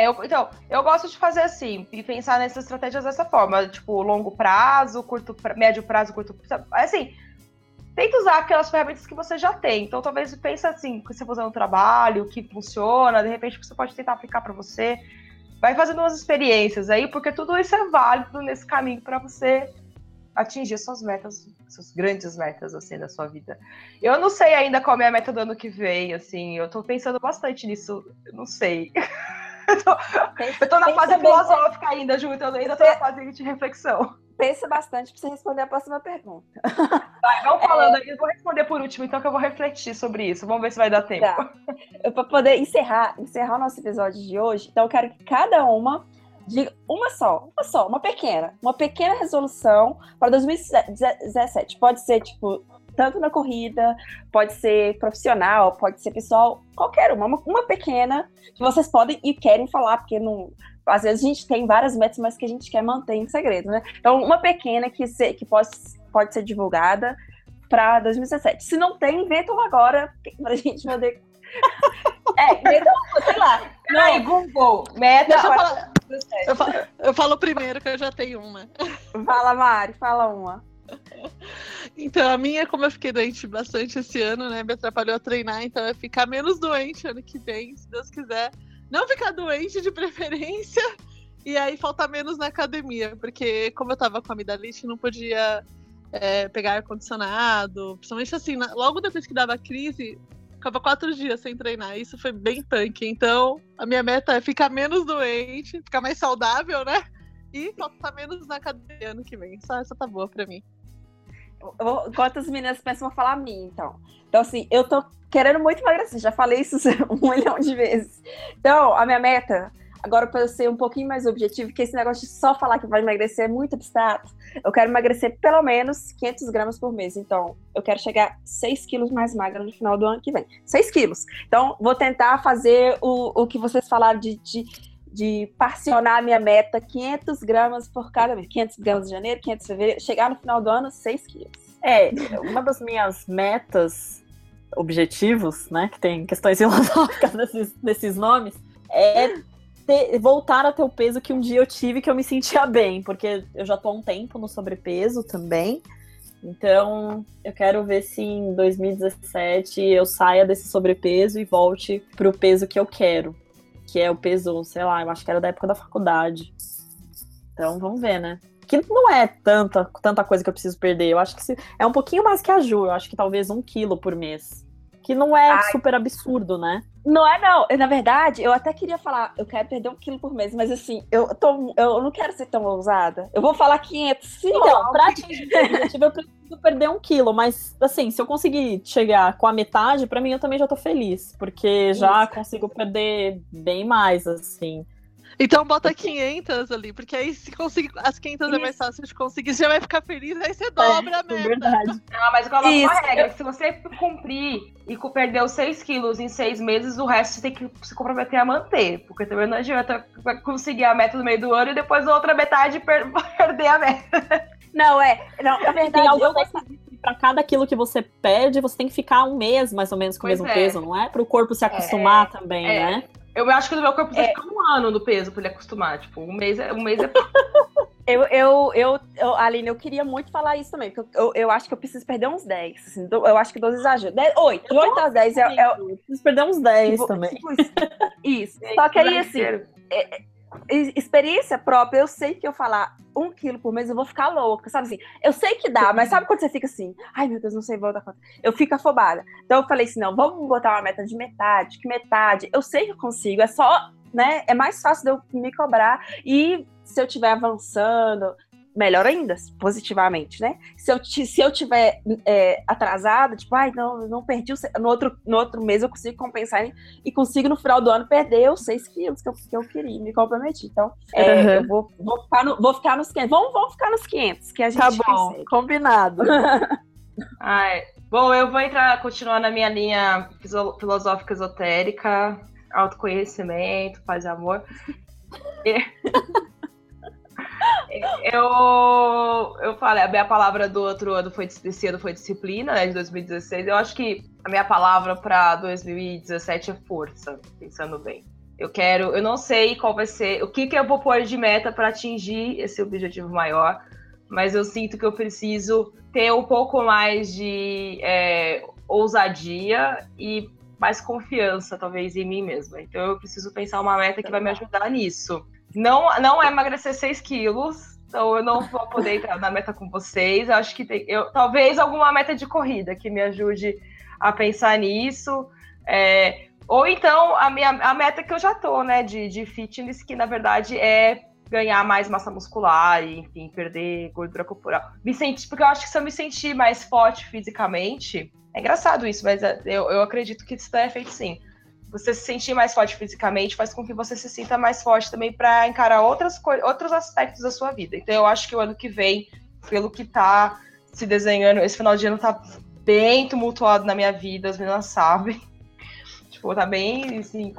[SPEAKER 4] eu, então, eu gosto de fazer assim, e pensar nessas estratégias dessa forma, tipo, longo prazo, curto, médio prazo, curto prazo. Assim, tenta usar aquelas ferramentas que você já tem. Então, talvez pense assim, que você for usando um trabalho, que funciona, de repente você pode tentar aplicar para você. Vai fazendo umas experiências aí, porque tudo isso é válido nesse caminho para você atingir suas metas, suas grandes metas, assim, da sua vida. Eu não sei ainda qual é a meta do ano que vem, assim, eu tô pensando bastante nisso, não sei. *laughs* eu, tô, eu tô na fase filosófica ainda, Ju, então eu ainda tô na fase de reflexão.
[SPEAKER 2] Pensa bastante para você responder a próxima pergunta.
[SPEAKER 4] Vai, vamos *laughs* falando é... aí, eu vou responder por último, então que eu vou refletir sobre isso. Vamos ver se vai dar tempo. Tá.
[SPEAKER 2] Para poder encerrar, encerrar o nosso episódio de hoje, então eu quero que cada uma diga uma só, uma só, uma pequena, uma pequena resolução para 2017. Pode ser, tipo, tanto na corrida, pode ser profissional, pode ser pessoal, qualquer uma, uma, pequena que vocês podem e querem falar, porque não, às vezes a gente tem várias metas, mas que a gente quer manter em segredo, né? Então, uma pequena que, se, que pode, pode ser divulgada para 2017. Se não tem, inventa uma agora para a gente poder. *laughs* é, inventa uma, sei lá.
[SPEAKER 4] Não, aí, Google, meta. Deixa eu, falar,
[SPEAKER 5] eu, falo, eu falo primeiro que eu já tenho uma.
[SPEAKER 2] Fala, Mari, fala uma. *laughs*
[SPEAKER 5] Então, a minha, como eu fiquei doente bastante esse ano, né? Me atrapalhou a treinar, então é ficar menos doente ano que vem, se Deus quiser. Não ficar doente de *laughs* preferência. E aí faltar menos na academia, porque como eu tava com amidalite, não podia é, pegar ar-condicionado. Principalmente assim, logo depois que dava a crise, ficava quatro dias sem treinar. Isso foi bem punk. Então, a minha meta é ficar menos doente, ficar mais saudável, né? E faltar menos na academia ano que vem. Só essa tá boa pra mim.
[SPEAKER 2] Enquanto as meninas pensam a falar a mim, então. Então, assim, eu tô querendo muito emagrecer, já falei isso *laughs* um milhão de vezes. Então, a minha meta, agora para eu ser um pouquinho mais objetivo, que esse negócio de só falar que vai emagrecer é muito abstrato, eu quero emagrecer pelo menos 500 gramas por mês. Então, eu quero chegar 6 quilos mais magra no final do ano que vem. 6 quilos. Então, vou tentar fazer o, o que vocês falaram de, de de parcionar a minha meta 500 gramas por cada mês. 500 gramas de janeiro, 500 de fevereiro, chegar no final do ano, 6 quilos.
[SPEAKER 3] É, uma das minhas metas, objetivos, né, que tem questões *laughs* filosóficas nesses, nesses nomes, é ter, voltar a ter o peso que um dia eu tive que eu me sentia bem, porque eu já tô há um tempo no sobrepeso também. Então, eu quero ver se em 2017 eu saia desse sobrepeso e volte para o peso que eu quero que é o peso, sei lá, eu acho que era da época da faculdade. Então, vamos ver, né? Que não é tanta, tanta coisa que eu preciso perder. Eu acho que se, é um pouquinho mais que a Ju. Eu acho que talvez um quilo por mês. Que não é Ai. super absurdo, né?
[SPEAKER 2] Não é, não. Na verdade, eu até queria falar, eu quero perder um quilo por mês, mas assim, eu, tô, eu não quero ser tão ousada. Eu vou falar 500. Sim,
[SPEAKER 3] então, pra atingir o objetivo, eu preciso perder um quilo, mas assim, se eu conseguir chegar com a metade, para mim eu também já tô feliz, porque já Isso. consigo perder bem mais, assim.
[SPEAKER 5] Então bota 500 ali, porque aí se conseguir as 500 Isso. é mais fácil de conseguir, você já vai ficar feliz, aí você dobra é, a meta. Verdade.
[SPEAKER 4] Ah, mas coloca Isso. uma regra, se você cumprir e perder os 6 quilos em 6 meses, o resto você tem que se comprometer a manter, porque também não adianta conseguir a meta no meio do ano e depois a outra metade per *laughs* perder a meta.
[SPEAKER 2] Não, é, não, na verdade, eu gosto
[SPEAKER 3] para cada quilo que você perde, você tem que ficar um mês mais ou menos com
[SPEAKER 4] Pois
[SPEAKER 3] o mesmo
[SPEAKER 4] é.
[SPEAKER 3] peso, não é? Para o corpo se acostumar também,
[SPEAKER 4] é.
[SPEAKER 3] né?
[SPEAKER 4] Eu acho que no meu corpo
[SPEAKER 2] É.
[SPEAKER 4] precisa ficar um ano do peso pra ele acostumar. Tipo, um mês é. Um mês é... *laughs*
[SPEAKER 2] Eu, eu, eu, eu, Aline, eu queria muito falar isso também, porque eu, eu, eu acho que eu preciso perder uns 10. Assim, do- eu acho que 12 exagero. 10, 8, de 8 a 10 é, é,
[SPEAKER 3] Eu preciso perder uns 10
[SPEAKER 2] tipo,
[SPEAKER 3] também.
[SPEAKER 2] tipo isso. Isso. *laughs* Só que aí, assim, e- experiência própria, eu sei que eu falar um quilo por mês, eu vou ficar louca, sabe assim? Eu sei que dá, mas sabe quando você fica assim, ai meu Deus, não sei, vou dar conta. Eu fico afobada. Então eu falei assim, não, vamos botar uma meta de metade, que metade, eu sei que eu consigo, é só, né, é mais fácil de eu me cobrar e se eu estiver avançando, melhor ainda, positivamente, né? Se eu, se eu tiver é, atrasada, tipo, ai, não, eu não perdi, no outro, no outro mês eu consigo compensar e- e consigo no final do ano perder os 6 quilos que eu, que eu queria, me comprometi. Então, é,
[SPEAKER 3] Uhum.
[SPEAKER 2] eu vou, vou, ficar no- vou ficar nos 500. Vamos, vamos ficar nos 500, que a gente
[SPEAKER 3] Tá bom,
[SPEAKER 2] consegue.
[SPEAKER 3] combinado. *laughs*
[SPEAKER 4] Ai. Bom, eu vou entrar, continuar na minha linha filosófica esotérica, autoconhecimento, paz e amor. *laughs* Eu, eu falei, a minha palavra do outro ano foi desse ano foi disciplina, né, de 2016. Eu acho que a minha palavra para 2017 é força, pensando bem. Eu quero, eu não sei qual vai ser, o que que eu vou pôr de meta para atingir esse objetivo maior, mas eu sinto que eu preciso ter um pouco mais de é, ousadia e mais confiança, talvez, em mim mesma. Então eu preciso pensar uma meta que vai me ajudar nisso. Não, não é emagrecer 6 quilos, então eu não vou poder entrar na meta com vocês. Eu acho que tem, eu, talvez alguma meta de corrida que me ajude a pensar nisso. É, ou então a minha a meta que eu já tô, né, de, de fitness, que na verdade é ganhar mais massa muscular e, enfim, perder gordura corporal. Me sentir, porque eu acho que se eu me sentir mais forte fisicamente, é engraçado isso, mas é, eu, eu acredito que isso é feito sim. Você se sentir mais forte fisicamente faz com que você se sinta mais forte também para encarar outras outros aspectos da sua vida. Então eu acho que o ano que vem, pelo que tá se desenhando, esse final de ano tá bem tumultuado na minha vida, as meninas sabem. *laughs* Tipo, tá bem, assim,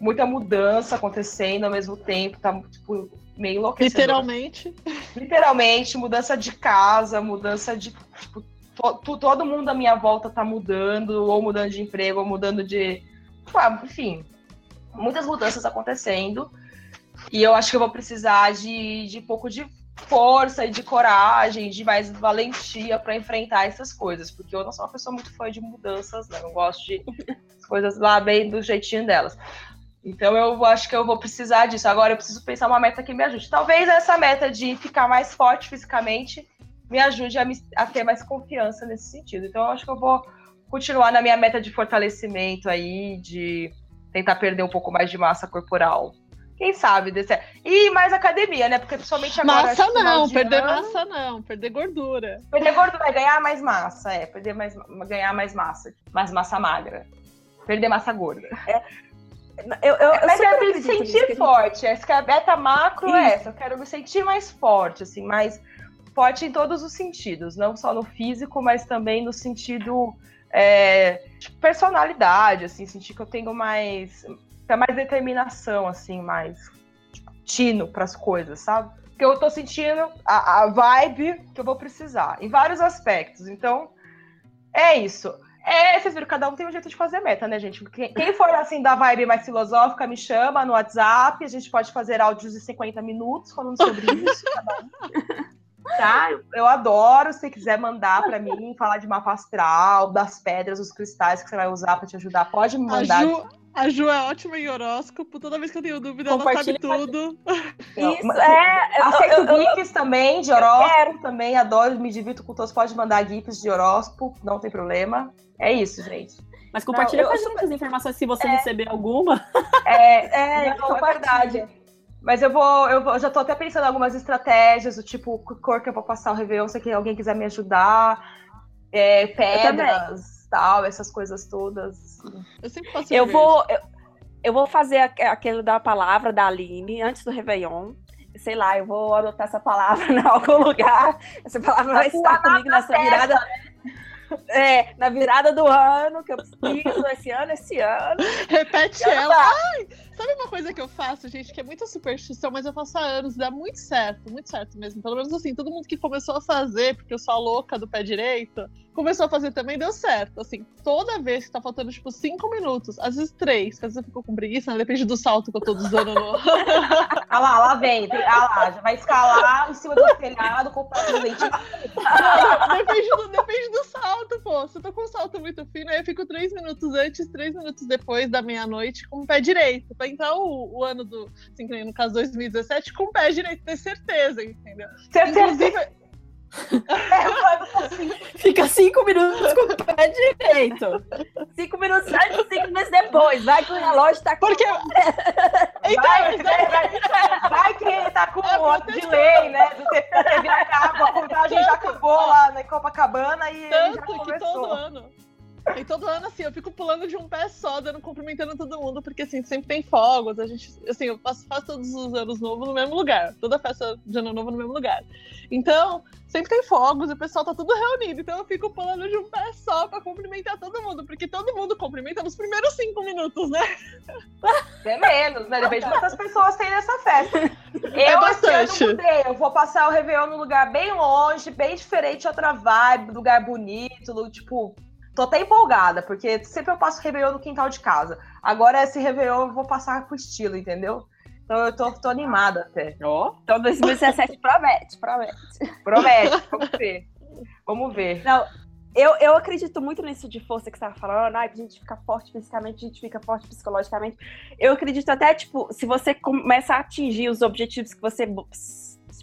[SPEAKER 4] muita mudança acontecendo ao mesmo tempo, tá, tipo, meio enlouquecedor.
[SPEAKER 5] Literalmente.
[SPEAKER 4] Literalmente, mudança de casa, mudança de. Tipo, to- to- todo mundo à minha volta tá mudando, ou mudando de emprego, ou mudando de. Enfim, muitas mudanças acontecendo. E eu acho que eu vou precisar de, de um pouco de força e de coragem, de mais valentia para enfrentar essas coisas, porque eu não sou uma pessoa muito fã de mudanças, né? Eu gosto de as *laughs* coisas lá bem do jeitinho delas. Então eu acho que eu vou precisar disso. Agora eu preciso pensar uma meta que me ajude. Talvez essa meta de ficar mais forte fisicamente me ajude a, me- a ter mais confiança nesse sentido. Então eu acho que eu vou continuar na minha meta de fortalecimento aí, de tentar perder um pouco mais de massa corporal. Quem sabe desse... E mais academia, né? Porque principalmente agora.
[SPEAKER 5] Massa não,
[SPEAKER 4] de
[SPEAKER 5] perder
[SPEAKER 4] ano-
[SPEAKER 5] massa não, perder gordura.
[SPEAKER 4] Perder gordura é ganhar mais massa, é. Perder mais, ganhar mais massa. Mais massa magra. Perder massa gorda.
[SPEAKER 2] Eu, eu, eu
[SPEAKER 4] Mas é me
[SPEAKER 2] acredito nisso,
[SPEAKER 4] sentir
[SPEAKER 2] que-
[SPEAKER 4] forte. Essa que é a meta macro é essa. Eu quero me sentir mais forte, assim, mais forte em todos os sentidos. Não só no físico, mas também no sentido é, de personalidade, assim, sentir que eu tenho mais, mais determinação, assim, mais tipo, tino para as coisas, sabe? Que eu tô sentindo a, a vibe que eu vou precisar, em vários aspectos. Então, é isso. É, vocês viram, cada um tem um jeito de fazer meta, né, gente? Quem, for assim da vibe mais filosófica, me chama no WhatsApp. A gente pode fazer áudios de 50 minutos falando sobre isso. *laughs* Tá? Eu, eu adoro. Se você quiser mandar para mim, falar de mapa astral, das pedras, dos cristais que você vai usar para te ajudar, pode me
[SPEAKER 5] A
[SPEAKER 4] mandar.
[SPEAKER 5] Ju, a Ju é ótima em horóscopo. Toda vez que eu tenho dúvida, ela sabe
[SPEAKER 3] a
[SPEAKER 5] tudo.
[SPEAKER 2] Isso, é. eu-
[SPEAKER 4] Aceito
[SPEAKER 2] eu- eu-
[SPEAKER 4] GIFs também, de horóscopo também, adoro, me divirto com todos. Pode mandar GIFs de horóscopo, não tem problema. É isso, gente.
[SPEAKER 3] Mas compartilha
[SPEAKER 2] Não,
[SPEAKER 3] com a gente as informações se você receber alguma.
[SPEAKER 4] É, *laughs*
[SPEAKER 2] É,
[SPEAKER 4] não, é verdade. Mas eu vou, eu vou, eu já tô até pensando em algumas estratégias, do tipo, cor que eu vou passar o Réveillon, se alguém quiser me ajudar, é, pedras, tal, essas coisas todas. assim.
[SPEAKER 5] Eu sempre faço
[SPEAKER 2] Eu vou, eu, eu vou fazer aque- aquele da palavra da Aline antes do Réveillon. Sei lá, eu vou adotar essa palavra *laughs* em algum lugar. Essa palavra vai estar comigo nessa virada. É, na virada do ano, que eu preciso, esse ano, esse ano.
[SPEAKER 5] Repete
[SPEAKER 2] Ela
[SPEAKER 5] ela.
[SPEAKER 2] tá-
[SPEAKER 5] Ai, Sabe uma coisa que eu faço, gente, que é muita superstição, mas eu faço há anos, dá muito certo, muito certo mesmo. Pelo menos assim, todo mundo que começou a fazer, porque eu sou a louca do pé direito, começou a fazer também, deu certo. Assim, toda vez que tá faltando, tipo, cinco minutos, às vezes três, às vezes eu fico com preguiça, né? Depende do salto que eu tô usando no. *laughs*
[SPEAKER 4] ah lá, lá vem. Ah lá, já vai escalar em cima do telhado com o pé do *laughs*
[SPEAKER 5] depende, do, depende do salto, pô. Se eu tô com um salto muito fino, aí eu fico três minutos antes, três minutos depois da meia-noite com o pé direito. Pra entrar o, o ano do, assim, no caso 2017, com o pé direito, ter certeza, entendeu?
[SPEAKER 4] Certeza. Inclusive, *laughs*
[SPEAKER 3] Fica cinco minutos com o pé direito.
[SPEAKER 2] Cinco minutos antes, cinco minutos depois. Vai que o relógio tá
[SPEAKER 5] com. Porque. *laughs*
[SPEAKER 4] Então, vai, vai, vai, que tá com é, um delay, né? Do TV acaba, a contagem já acabou lá na Copacabana e.
[SPEAKER 5] Tanto já começou. que todo ano. E todo ano, assim, eu fico pulando de um pé só, dando, cumprimentando todo mundo, porque, assim, sempre tem fogos, a gente, assim, eu faço, faço todos os anos novos no mesmo lugar, toda festa de ano novo no mesmo lugar. Então, sempre tem fogos e o pessoal tá tudo reunido, então eu fico pulando de um pé só pra cumprimentar todo mundo, porque todo mundo cumprimenta nos primeiros cinco minutos, né?
[SPEAKER 4] É menos, né? Depende de quantas pessoas tem nessa festa.
[SPEAKER 5] É eu, bastante.
[SPEAKER 4] Eu, mudei, eu vou passar o Réveillon num lugar bem longe, bem diferente, outra vibe, lugar bonito, tipo, Tô até empolgada, porque sempre eu passo Réveillon no quintal de casa. Agora esse Réveillon eu vou passar com estilo, entendeu? Então eu tô, tô animada até.
[SPEAKER 2] Oh. Então 2017 *laughs* promete, promete.
[SPEAKER 4] Promete, vamos ver. Vamos ver.
[SPEAKER 2] Não, eu, eu acredito muito nisso de força que você estava falando, ah, a gente fica forte fisicamente, a gente fica forte psicologicamente. Eu acredito até, tipo, se você começa a atingir os objetivos que você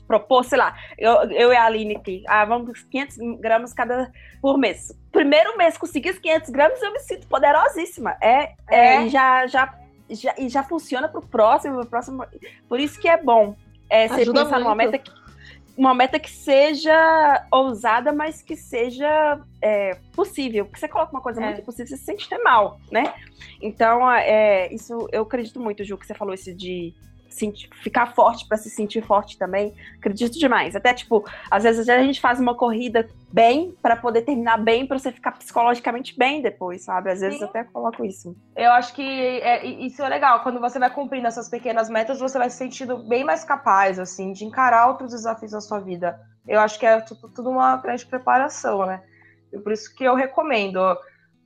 [SPEAKER 2] propor, sei lá, eu, eu e a Aline aqui, ah, vamos 500 gramas cada por mês. Primeiro mês conseguir os 500 gramas, eu me sinto poderosíssima. É, é. é já, já, já, e já funciona pro próximo, pro próximo. Por isso que é bom é, você Ajuda pensar muito. numa meta que uma meta que seja ousada, mas que seja é, possível. Porque você coloca uma coisa é. muito possível, você se sente mal, né? Então, é, isso eu acredito muito, Ju, que você falou isso de sentir, ficar forte para se sentir forte também. Acredito demais. Até, tipo, às vezes a gente faz uma corrida bem para poder terminar bem, para você ficar psicologicamente bem depois, sabe? Às vezes Sim. até coloco isso.
[SPEAKER 4] Eu acho que é, isso é legal. Quando você vai cumprindo essas pequenas metas, você vai se sentindo bem mais capaz, assim, de encarar outros desafios na sua vida. Eu acho que é tudo, tudo uma grande preparação, né? E por isso que eu recomendo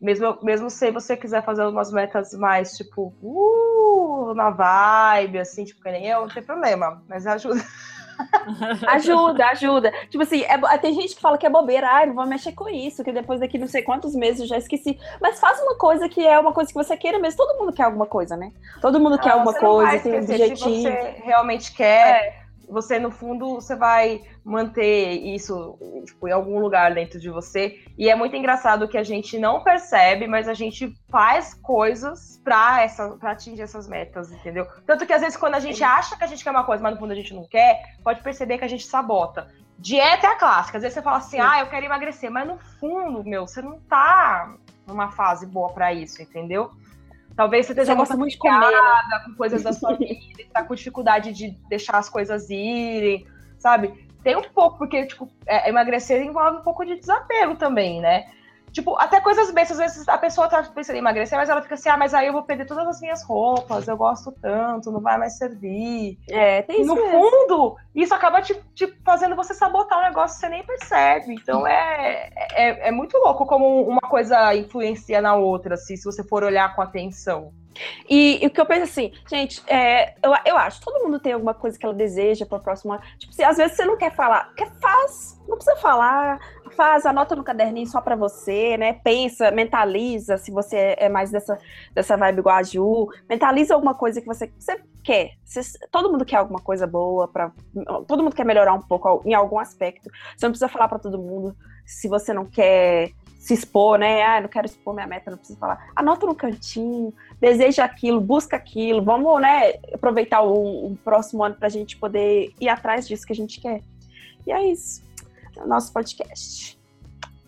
[SPEAKER 4] mesmo, mesmo se você quiser fazer umas metas mais, tipo, uh, na vibe, assim, tipo, que nem eu, não tem problema, mas ajuda. *laughs*
[SPEAKER 2] ajuda, ajuda. Tipo assim, é, tem gente que fala que é bobeira, ah, não vou mexer com isso, que depois daqui não sei quantos meses eu já esqueci. Mas faz uma coisa que é uma coisa que você queira mesmo. Todo mundo quer alguma coisa, né? Todo mundo não, quer alguma coisa, tem um objetivo. Se
[SPEAKER 4] você realmente quer, é você no fundo você vai manter isso tipo, em algum lugar dentro de você. E é muito engraçado que a gente não percebe mas a gente faz coisas para essa para atingir essas metas entendeu? Tanto que às vezes quando a gente acha que a gente quer uma coisa mas no fundo a gente não quer pode perceber que a gente sabota. Dieta é a clássica. Às vezes você fala assim Sim. ah eu quero emagrecer. Mas no fundo meu você não tá numa fase boa para isso entendeu Talvez você esteja
[SPEAKER 2] muito, muito de comer, né?
[SPEAKER 4] com coisas da sua vida, está com dificuldade de deixar as coisas irem, sabe? Tem um pouco, porque, tipo, é, emagrecer envolve um pouco de desapego também, né? Tipo, até coisas bestas, às vezes a pessoa tá pensando em emagrecer, mas ela fica assim, ah, mas aí eu vou perder todas as minhas roupas, eu gosto tanto, não vai mais servir.
[SPEAKER 2] É, tem
[SPEAKER 4] isso. No mesmo. fundo, isso acaba te, te, fazendo você sabotar o negócio que você nem percebe. Então é, é, é muito louco como uma coisa influencia na outra, assim, se você for olhar com atenção.
[SPEAKER 2] E, e, o que eu penso assim, gente, é, eu, eu acho, todo mundo tem alguma coisa que ela deseja para o próximo ano. Tipo, se às vezes você não quer falar, quer faz, não precisa falar, faz, anota no caderninho só para você, né? Pensa, mentaliza, se você é mais dessa, dessa vibe igual a Ju, mentaliza alguma coisa que você, você quer. Você, todo mundo quer alguma coisa boa, pra, todo mundo quer melhorar um pouco em algum aspecto. Você não precisa falar para todo mundo se você não quer se expor, né? Ah, não quero expor minha meta, não preciso falar. Anota no cantinho, deseja aquilo, busca aquilo. Vamos, né, aproveitar o, o próximo ano para a gente poder ir atrás disso que a gente quer. E é isso. O nosso podcast.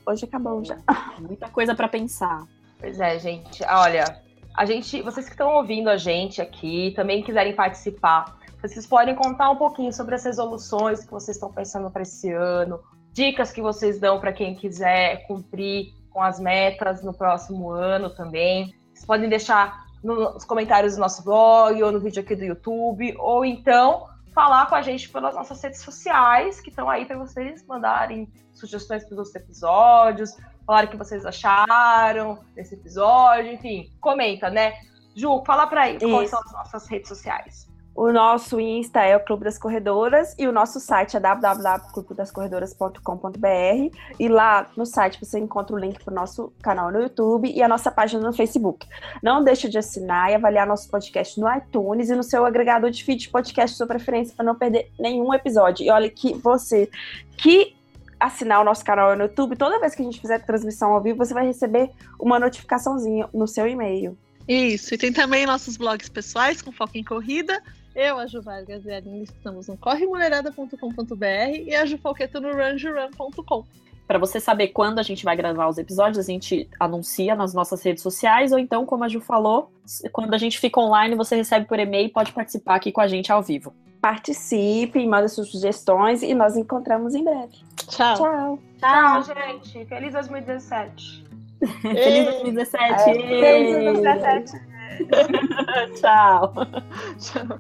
[SPEAKER 2] Hoje acabou já. *laughs*
[SPEAKER 3] Muita coisa para pensar.
[SPEAKER 4] Pois é, gente. Olha, a gente, vocês que estão ouvindo a gente aqui, também quiserem participar, vocês podem contar um pouquinho sobre as resoluções que vocês estão pensando para esse ano, dicas que vocês dão para quem quiser cumprir com as metas no próximo ano também. Vocês podem deixar nos comentários do nosso blog, ou no vídeo aqui do YouTube, ou então falar com a gente pelas nossas redes sociais, que estão aí para vocês mandarem sugestões para os episódios, falar o que vocês acharam desse episódio, enfim, comenta, né? Ju, fala para aí quais são as nossas redes sociais.
[SPEAKER 2] O nosso Insta é o Clube das Corredoras e o nosso site é www.clubedascorredoras.com.br e lá no site você encontra o link para o nosso canal no YouTube e a nossa página no Facebook. Não deixe de assinar e avaliar nosso podcast no iTunes e no seu agregador de feed de podcast de sua preferência para não perder nenhum episódio. E olha que você que assinar o nosso canal no YouTube, toda vez que a gente fizer transmissão ao vivo, você vai receber uma notificaçãozinha no seu e-mail.
[SPEAKER 5] Isso, e tem também nossos blogs pessoais com foco em corrida. Eu, a Ju Vargas e a Aline estamos no corremulerada.com.br e a Ju Falqueto no runjuran.com.
[SPEAKER 3] Para você saber quando a gente vai gravar os episódios, a gente anuncia nas nossas redes sociais, ou então, como a Ju falou, quando a gente fica online, você recebe por e-mail e pode participar aqui com a gente ao vivo.
[SPEAKER 2] Participe, manda suas sugestões e nós encontramos em breve.
[SPEAKER 5] Tchau.
[SPEAKER 2] Tchau.
[SPEAKER 4] Tchau, gente. Feliz 2017.
[SPEAKER 3] Feliz 2017!
[SPEAKER 2] É, feliz 2017! *laughs*
[SPEAKER 3] Tchau!
[SPEAKER 5] Tchau.